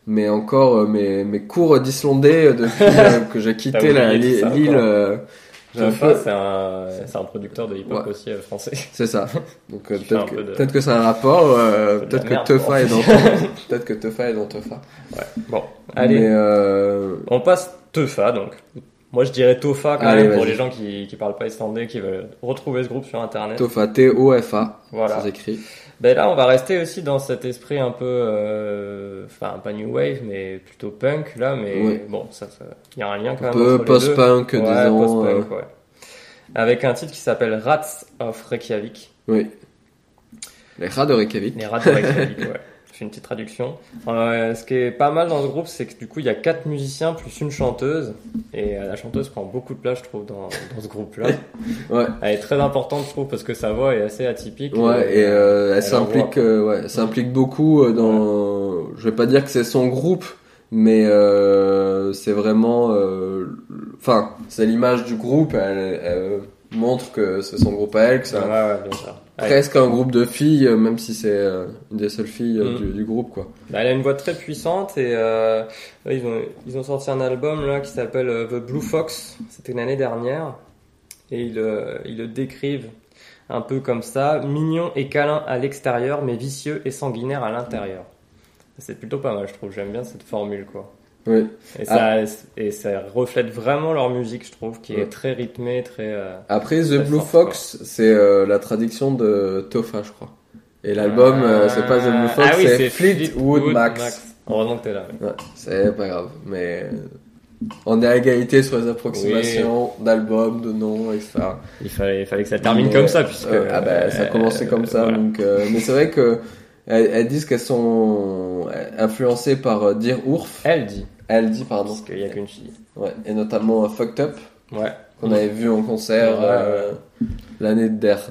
mais encore euh, mes, mes cours d'islandais euh, depuis euh, que j'ai quitté la- tout l'île. euh, peu- c'est un, c'est un producteur de hip-hop Ouais. aussi euh, français. C'est ça. Donc euh, peut-être que, de- peut-être que c'est un rapport. euh, peut-être que merde, Tefa est dans peut-être que Tefa est dans Tefa. Bon, allez, Mais on passe Tofa, donc. Moi, je dirais Tofa quand Allez, même pour les gens qui, qui parlent pas islandais, qui veulent retrouver ce groupe sur internet. Tofa T O F A. Voilà. Ça s'écrit. Ben là, on va rester aussi dans cet esprit un peu, euh, enfin pas new wave, mais plutôt punk là. Mais Oui. bon, ça, il y a un lien quand Un même. peu post-punk. Ouais, disons. post-punk, euh, ouais. Avec un titre qui s'appelle Rats of Reykjavik. oui. Les rats de Reykjavik. Les rats de Reykjavik, ouais. Je fais une petite traduction. Euh, ce qui est pas mal dans ce groupe, c'est que du coup, il y a quatre musiciens plus une chanteuse. Et euh, la chanteuse prend beaucoup de place, je trouve, dans, dans ce groupe-là. Ouais. Elle est très importante, je trouve, parce que sa voix est assez atypique. Ouais, et euh, elle elle s'implique, ouais, s'implique beaucoup dans. Je vais pas dire que c'est son groupe, mais c'est vraiment. Enfin, c'est l'image du groupe. Elle, elle montre que c'est son groupe à elle, que Ouais, un- ouais, bien sûr. Presque un groupe de filles, euh, même si c'est euh, une des seules filles euh, Mm. du, du groupe, quoi. Bah, elle a une voix très puissante et euh, ils, ont, ils ont sorti un album là qui s'appelle The Blue Fox. C'était l'année dernière et ils, euh, ils le décrivent un peu comme ça, mignon et câlin à l'extérieur, mais vicieux et sanguinaire à l'intérieur. C'est plutôt pas mal, je trouve. J'aime bien cette formule, quoi. Oui. Et ça, et ça reflète vraiment leur musique, je trouve, qui Ouais. est très rythmée, très. euh, Après, The Très Blue Fox, c'est euh, la traduction de Tofa, je crois. Et l'album, euh, c'est pas The Blue Fox, Ah oui, c'est Fleetwood Max. Heureusement que t'es là. ouais. Ouais, c'est pas grave, mais euh, on est à égalité sur les approximations d'albums, de noms, etc. Il fallait, il fallait que ça termine Mais, comme ça, puisque. ah bah, ça a commencé comme ça, voilà. donc. mais c'est vrai que elles, elles disent qu'elles sont influencées par Dire Ourf. Elle dit, Elle dit pardon. parce qu'il y a qu'une fille. Ouais, et notamment euh, Fucked Up. Ouais. qu'on avait vu en concert euh, l'année dernière,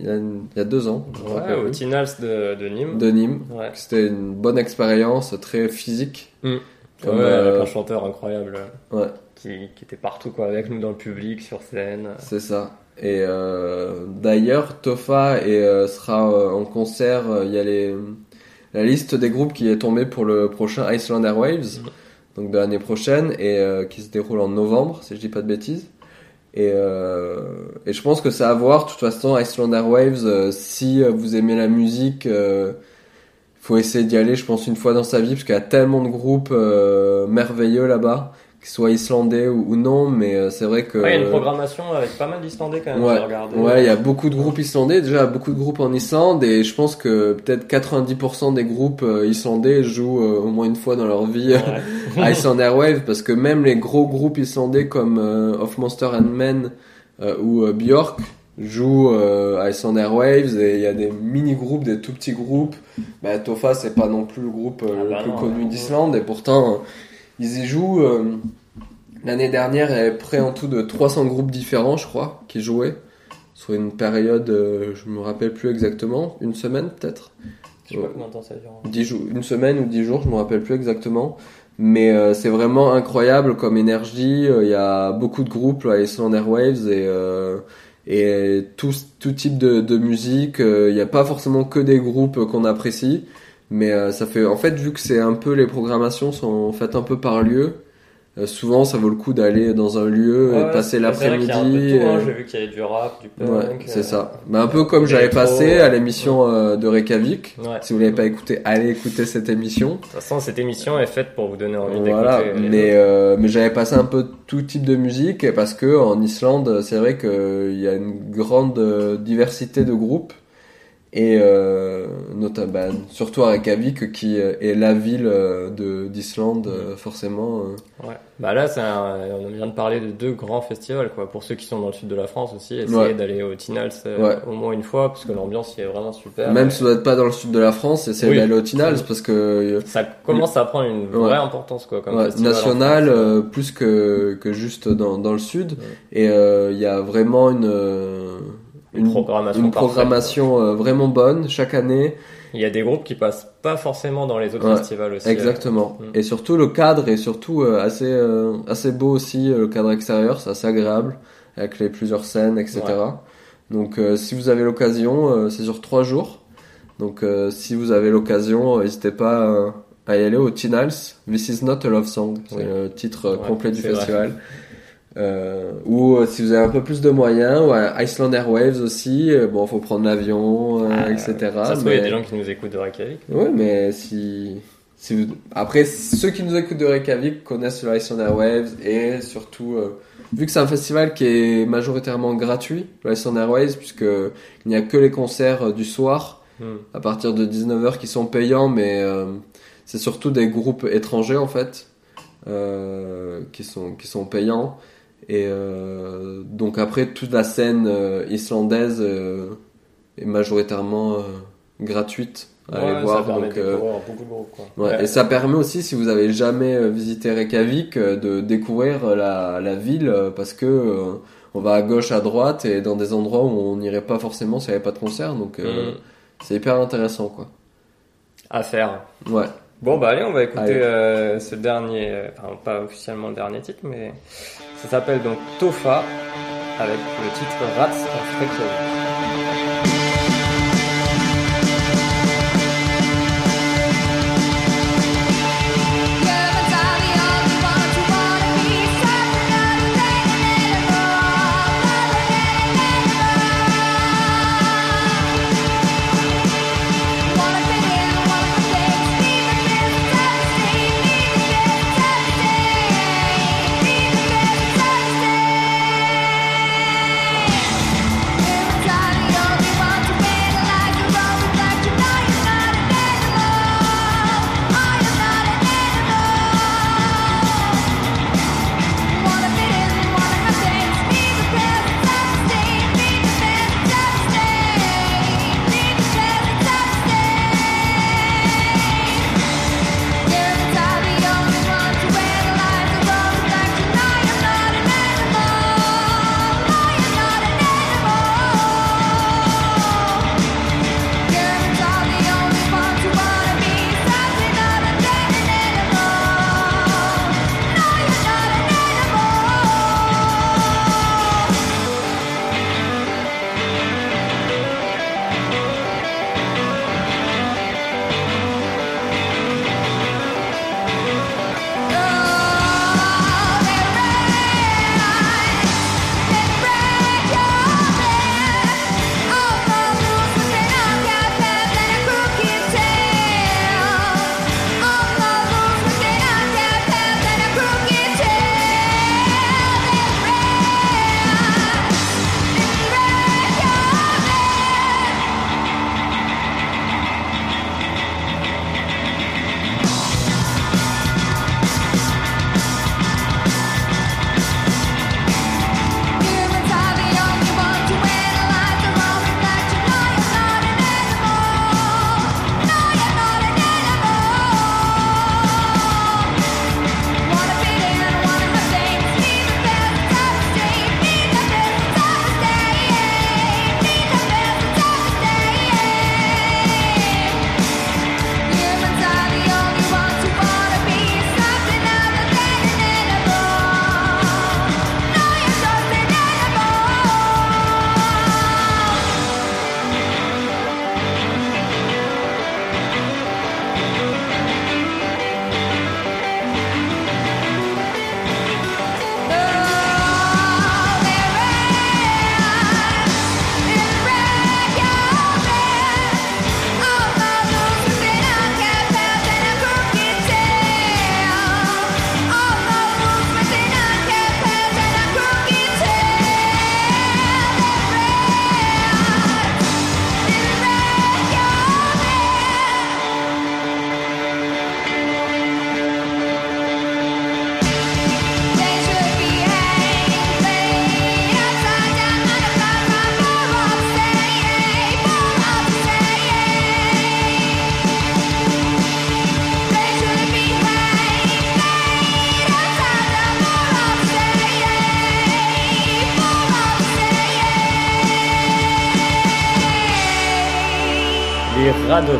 il y a deux ans, Ouais, au Tinals de, de Nîmes. de Nîmes. Ouais. C'était une bonne expérience, très physique. Mm. Comme, ouais, euh, avec un chanteur incroyable Ouais, qui, qui était partout quoi, avec nous dans le public, sur scène. c'est ça. Et euh, d'ailleurs, Tofa et, euh, sera euh, en concert. Il y a les, la liste des groupes qui est tombée pour le prochain Iceland Airwaves, donc de l'année prochaine, et euh, qui se déroule en novembre, si je dis pas de bêtises. Et, euh, et je pense que c'est à voir. De toute façon, Iceland Airwaves, euh, si euh, vous aimez la musique, euh, faut essayer d'y aller, je pense, une fois dans sa vie, parce qu'il y a tellement de groupes merveilleux là-bas, qu'ils soient islandais ou, ou non, mais euh, c'est vrai que... Ouais, il y a une programmation avec pas mal d'Islandais quand même, Ouais, il y a beaucoup de groupes islandais, déjà beaucoup de groupes en Islande, et je pense que peut-être 90% des groupes euh, islandais jouent euh, au moins une fois dans leur vie Ouais. à Iceland Airwaves, parce que même les gros groupes islandais comme euh, Of Monster and Men euh, ou euh, Björk jouent euh, à Iceland Airwaves, et il y a des mini-groupes, des tout petits groupes. Bah, Tofa, c'est pas non plus le groupe euh, Ah le bah plus non, connu d'Islande, et pourtant, ils y jouent... euh, L'année dernière, il y avait près en tout de 300 groupes différents, je crois, qui jouaient sur une période, euh, je me rappelle plus exactement, une semaine peut-être, Je sais pas combien de temps ça dure. hein. Dix jours, une semaine ou dix jours, je me rappelle plus exactement. Mais euh, c'est vraiment incroyable comme énergie. Euh, Il y a beaucoup de groupes à Iceland Airwaves et euh, et tout tout type de, de musique. Euh, Il n'y a pas forcément que des groupes qu'on apprécie, mais euh, ça fait en fait vu que c'est un peu les programmations sont faites un peu par lieu. euh, souvent, ça vaut le coup d'aller dans un lieu et de passer c'est l'après-midi. hein. euh, J'ai vu qu'il y avait du rap, du punk. Ouais, c'est euh, ça. Bah, un peu comme j'avais passé à l'émission euh, de Reykjavik. Ouais. Si vous l'avez pas écouté, allez écouter cette émission. De toute façon, cette émission est faite pour vous donner envie Voilà, d'écouter. mais euh, mais j'avais passé un peu tout type de musique parce que en Islande, c'est vrai qu'il y a une grande diversité de groupes et euh, notamment bah, surtout à Reykjavik qui euh, est la ville euh, de d'Islande euh, forcément. euh. Ouais. Bah là, un- on vient de parler de deux grands festivals, quoi. Pour ceux qui sont dans le sud de la France aussi, essayez Ouais. d'aller au Tinals euh, Ouais. au moins une fois, parce que l'ambiance y est vraiment super. Même Et si vous n'êtes pas dans le sud de la France, essayez Oui. d'aller au Tinals parce que euh, Ça commence à prendre une vraie importance, quoi, comme Ouais, festival. national euh, plus que, que juste dans, dans le sud et euh, il y a vraiment une euh, Une programmation une parfaite, programmation euh, vraiment bonne chaque année. Il y a des groupes qui passent pas forcément dans les autres Ouais, festivals aussi. exactement. Mm. et surtout le cadre est surtout euh, assez euh, assez beau aussi euh, le cadre extérieur c'est assez agréable avec les plusieurs scènes etc donc euh, si vous avez l'occasion euh, c'est sur trois jours. Donc euh, si vous avez l'occasion euh, n'hésitez pas euh, à y aller au Tinals. This is not a love song. C'est Oui. le titre euh, Ouais, complet du c'est vrai. Euh, ou euh, si vous avez un peu plus de moyens, ouais, Iceland Airwaves aussi, euh, bon, faut prendre l'avion, euh, Ah, etc. Ça se trouve, il y a mais- des gens qui nous écoutent de Reykjavik. Ouais, mais si, si vous... après ceux qui nous écoutent de Reykjavik connaissent le Iceland Airwaves et surtout euh, vu que c'est un festival qui est majoritairement gratuit, le Iceland Airwaves, puisque il n'y a que les concerts du soir Hmm. à partir de 19h qui sont payants, mais euh, c'est surtout des groupes étrangers en fait euh, qui sont qui sont payants et euh, donc après toute la scène euh, islandaise euh, est majoritairement euh, gratuite à Ouais, aller voir ça permet donc de euh, beaucoup de groupes, quoi. Ouais, Et ça permet aussi, si vous avez jamais visité Reykjavik, de découvrir la, la ville parce que euh, on va à gauche, à droite et dans des endroits où on n'irait pas forcément s'il n'y avait pas de concert. Donc euh, Hmm. c'est hyper intéressant, quoi. À faire. Ouais. Bon, bah allez, on va écouter euh, ce dernier, enfin pas officiellement le dernier titre, mais ça s'appelle donc Tofa avec le titre Rats of.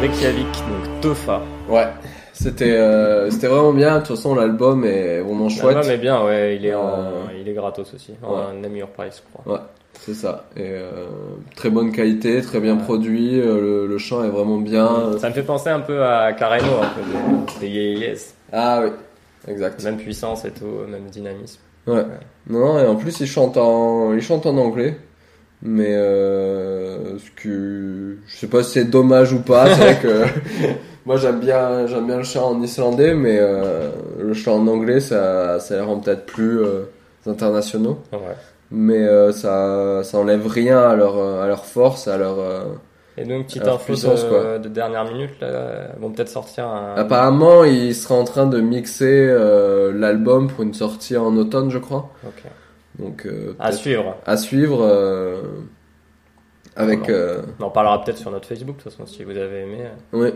Reykjavik, donc Tofa. Ouais, c'était euh, c'était vraiment bien. De toute façon, l'album est vraiment chouette. L'album est bien, ouais, il est, en, Euh, il est gratos aussi, en ouais. un meilleur price, je crois. Ouais, c'est ça. Et euh, très bonne qualité, très bien Ouais. produit. le, le chant est vraiment bien. Ça me fait penser un peu à Carreno, un peu des, des Yes. Ah oui, exact. Même puissance et tout, même dynamisme. Ouais. Non, et en plus, il chante en, il chante en anglais. Mais euh, ce que je sais pas si c'est dommage ou pas. C'est vrai que moi j'aime bien, j'aime bien le chant en islandais, mais euh, le chant en anglais, ça, ça les rend peut-être plus euh, internationaux. Ouais. Mais euh, ça, ça enlève rien à leur, euh, à leur force, à leur. euh, Et donc, petite info de, dernière minute, là, ils vont peut-être sortir un. Apparemment, il sera en train de mixer euh, l'album pour une sortie en automne, je crois. Ok. Donc euh, À suivre. à suivre euh, avec. Euh, On en parlera peut-être sur notre Facebook, de toute façon, si vous avez aimé. oui.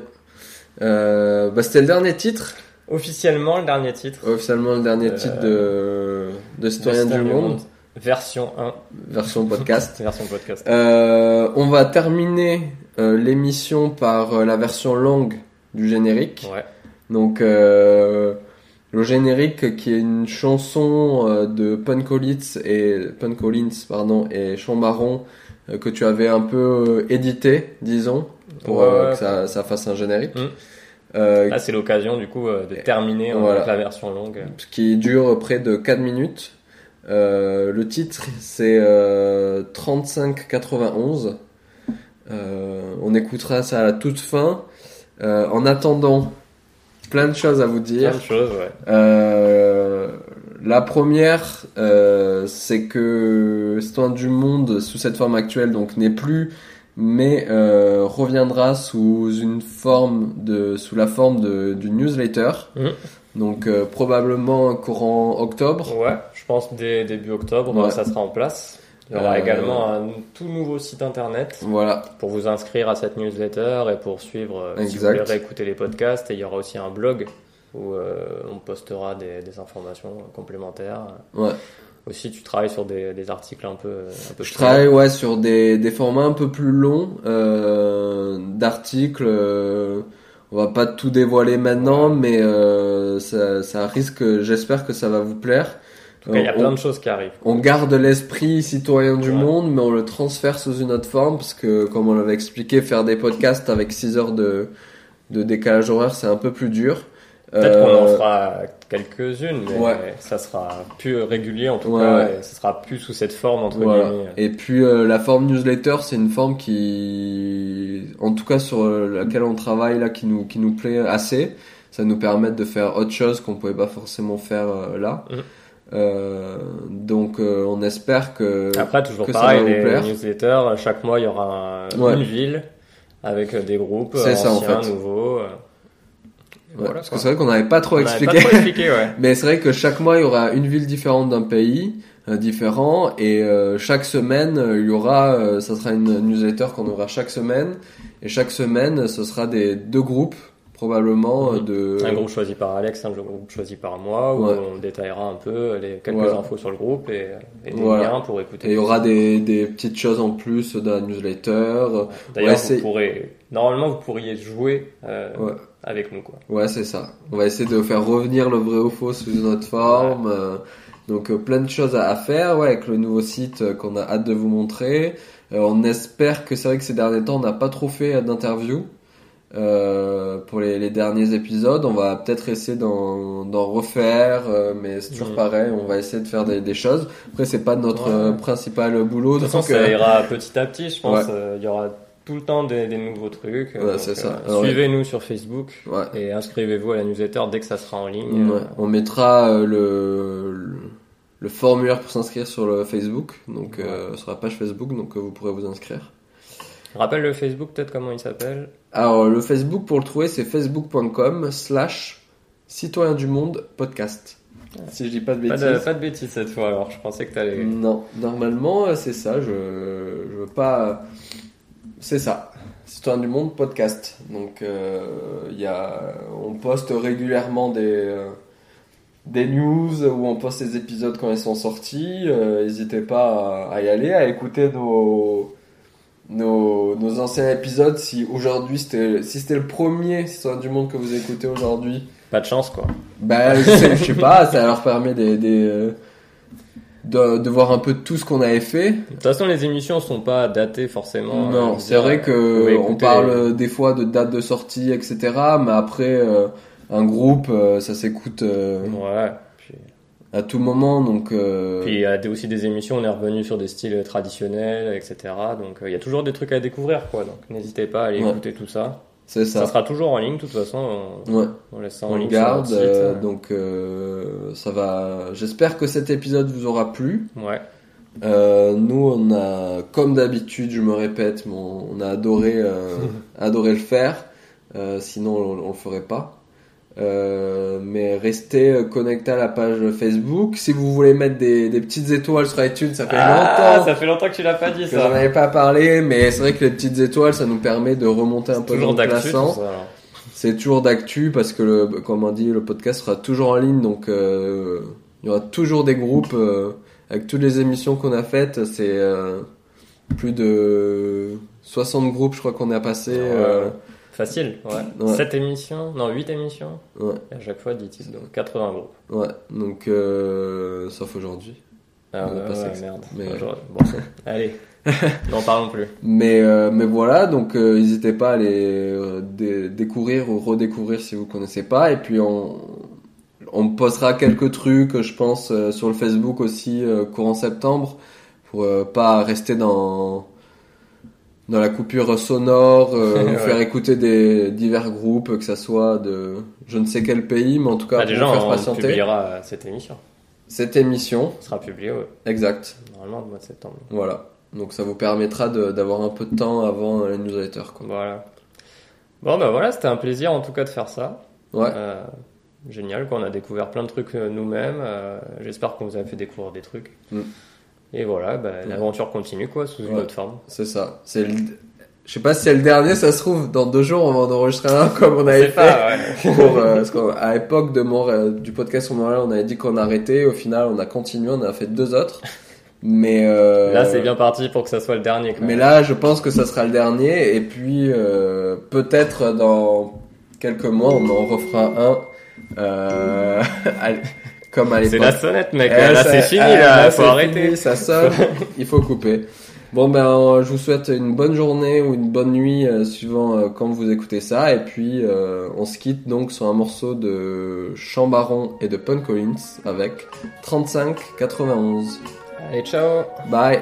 Bah, c'était le dernier titre, Officiellement, le dernier titre. officiellement le dernier titre de, de Citoyen du Monde, Version 1, version podcast. version podcast. Euh, on va terminer euh, l'émission par euh, la version longue du générique. Ouais. Donc euh, le générique qui est une chanson euh, de Pun Collins et Pun Collins pardon et Sean Baron euh, que tu avais un peu euh, édité disons pour Ouais, euh, que ça, ça fasse un générique. Euh, Là, c'est l'occasion, du coup, de terminer Voilà. la version longue. qui dure près de 4 minutes. Euh, le titre c'est euh, 3591. Euh, on écoutera ça à la toute fin. En attendant, plein de choses à vous dire. Plein de choses, ouais. Euh, la première, euh, c'est que Histoire du Monde sous cette forme actuelle donc n'est plus, mais euh, reviendra sous une forme de, sous la forme de, du newsletter. Mhm. Donc euh, probablement courant octobre. Ouais, je pense dès début octobre, Ouais. ça sera en place. Il y aura Euh, également un tout nouveau site internet Voilà, pour vous inscrire à cette newsletter et pour suivre, euh, si vous voulez réécouter les podcasts. Et il y aura aussi un blog où euh, on postera des, des informations complémentaires. ouais. Aussi, tu travailles sur des, des articles un peu, un peu Je travaille ouais sur des, des formats un peu plus longs euh, d'articles. euh, on va pas tout dévoiler maintenant, mais euh, ça, ça risque. J'espère que ça va vous plaire. En tout cas, il y a Euh, plein on- de choses qui arrivent. On garde l'esprit citoyen du Ouais. monde, mais on le transfère sous une autre forme, parce que, comme on l'avait expliqué, faire des podcasts avec 6 heures de, de décalage horaire, c'est un peu plus dur. Peut-être Euh, qu'on en fera quelques-unes, mais ouais. ça sera plus régulier en tout Ouais, cas, ouais. et ça sera plus sous cette forme entre Voilà. guillemets. Et puis euh, la forme newsletter, c'est une forme qui, en tout cas sur euh, laquelle on travaille là, qui nous qui nous plaît assez. Ça nous permet de faire autre chose qu'on pouvait pas forcément faire euh, là. Mhm. Euh, donc euh, on espère que Après, toujours que ça pareil, va vous les plaire. newsletters, chaque mois il y aura un- Ouais. une ville avec euh, des groupes C'est ça, en anciens, fait. nouveaux. euh. Ouais, voilà, parce que c'est vrai qu'on n'avait pas trop On expliqué. Pas trop expliqué, ouais. Mais c'est vrai que chaque mois, il y aura une ville différente d'un pays euh, différent et euh, chaque semaine, euh, il y aura, euh, ça sera une newsletter qu'on aura chaque semaine et chaque semaine, ce sera des deux groupes probablement euh, Mhm. de Un groupe choisi par Alex, un groupe choisi par moi, où Ouais. on détaillera un peu les quelques infos sur le groupe et, et des liens pour écouter. et il y aura des, des petites choses en plus dans la newsletter. D'ailleurs, vous pourrez, normalement, vous pourriez jouer euh, avec nous, quoi. Ouais, c'est ça. On va essayer de faire revenir le vrai ou faux sous une autre forme. euh, donc euh, plein de choses à, à faire ouais, avec le nouveau site euh, qu'on a hâte de vous montrer. Euh, on espère que c'est vrai que ces derniers temps on n'a pas trop fait euh, d'interviews euh, pour les, les derniers épisodes. On va peut-être essayer d'en refaire, euh, mais c'est toujours Mhm. pareil. On va essayer de faire des, des choses. Après c'est pas notre Ouais. euh, principal boulot. De toute façon, donc, ça euh, ira petit à petit, je pense. Ouais. Il y aura tout le temps des, des nouveaux trucs. Ouais, c'est ça. Suivez-nous sur Facebook ouais. et inscrivez-vous à la newsletter dès que ça sera en ligne. Ouais, on mettra le, le, le formulaire pour s'inscrire sur le Facebook, donc euh, sur la page Facebook, donc euh, vous pourrez vous inscrire. Rappelle le Facebook, peut-être comment il s'appelle Alors le Facebook pour le trouver c'est facebook.com slash citoyen du monde podcast. Si je dis pas de pas bêtises. de, pas de bêtises cette fois, alors je pensais que t'allais. Non, normalement euh, c'est ça, je, je veux pas... C'est ça, citoyen du monde podcast. Donc euh, il y a... on poste régulièrement des... euh, des news où on poste les épisodes quand ils sont sortis. Euh, N'hésitez pas à, à y aller, à écouter nos, nos, nos anciens épisodes, si aujourd'hui c'était si c'était le premier Histoire du monde que vous écoutez aujourd'hui, Pas de chance, quoi. bah je sais, je sais pas, ça leur permet des, des, euh, de, de voir un peu tout ce qu'on avait fait. De toute façon, les émissions sont pas datées forcément. euh, Non, veux c'est dire, vrai que on parle des fois de date de sortie, etc. Mais après, euh, un groupe, euh, ça s'écoute euh, Ouais. À tout moment, donc euh, puis il y a aussi des émissions, on est revenu sur des styles traditionnels, etc. Donc euh, il y a toujours des trucs à découvrir, quoi. Donc n'hésitez pas à aller Ouais. écouter tout ça. c'est Ça ça. sera toujours en ligne, de toute façon. On, Ouais. on laisse ça en On ligne sur notre garde, site. euh, euh. donc euh, ça va. J'espère que cet épisode vous aura plu. Ouais. Nous, on a, comme d'habitude, je me répète, mais on, on a adoré, adoré le faire. Sinon, on, on le ferait pas. Euh, mais restez euh, connectés à la page Facebook. Si vous voulez mettre des, des petites étoiles sur iTunes, ça fait Ah, longtemps ça fait longtemps que tu l'as pas dit, que j'en ça. avais pas parlé, mais c'est vrai que les petites étoiles, ça nous permet de remonter un peu le classement. ça. C'est toujours d'actu parce que, le, comme on dit, le podcast sera toujours en ligne, donc euh, il y aura toujours des groupes euh, avec toutes les émissions qu'on a faites. C'est euh, plus de 60 groupes, je crois qu'on a passé. euh, Facile, ouais. Ouais. 7 émissions, non, 8 émissions. Ouais. Et à chaque fois 10 titres, donc 80 groupes. ouais, donc euh, sauf aujourd'hui. Ah, On a bah, pas ouais, merde. mais- Bon, allez, n'en parlons plus. Mais euh, mais voilà, donc euh, n'hésitez pas à les dé- découvrir ou redécouvrir si vous connaissez pas. Et puis on on postera quelques trucs, je pense, sur le Facebook aussi courant septembre pour pas rester dans dans la coupure sonore, euh, Ouais. faire écouter des divers groupes, que ça soit de je ne sais quel pays, mais en tout cas Bah, pour déjà, faire on patienter publiera euh, cette émission. cette émission. Ce sera publié, ouais, Exact. normalement, au mois de septembre. Voilà. Donc ça vous permettra d'avoir un peu de temps avant euh, les newsletters. Quoi. Voilà. Bon, bah voilà, c'était un plaisir en tout cas de faire ça. Ouais. Euh, génial, qu'on a découvert plein de trucs nous-mêmes. euh, J'espère qu'on vous a fait découvrir des trucs. Mm. Et voilà, bah, l'aventure continue, quoi, sous une Ouais. autre forme. C'est ça. C'est le... Je sais pas si c'est le dernier, ça se trouve, dans deux jours, on va en enregistrer un comme on avait C'est fait. pas, ouais. Pour, euh, parce qu'à l'époque de Montréal, du podcast sur Montréal, on avait dit qu'on arrêtait. Au final, on a continué, on a fait deux autres. Mais euh, Là, c'est bien parti pour que ça soit le dernier. Quand Mais même. là, je pense que ça sera le dernier. Et puis, euh, peut-être dans quelques mois, on en refera un. Euh, à- comme à c'est l'époque. la sonnette, mec. Eh, là, c'est fini, eh, là. Faut c'est arrêter. fini, ça sonne. Il faut couper. Bon ben, euh, je vous souhaite une bonne journée ou une bonne nuit euh, suivant euh, quand vous écoutez ça. Et puis, euh, on se quitte donc sur un morceau de Chambaron et de Pun Collins avec 35-91. Allez, ciao. Bye.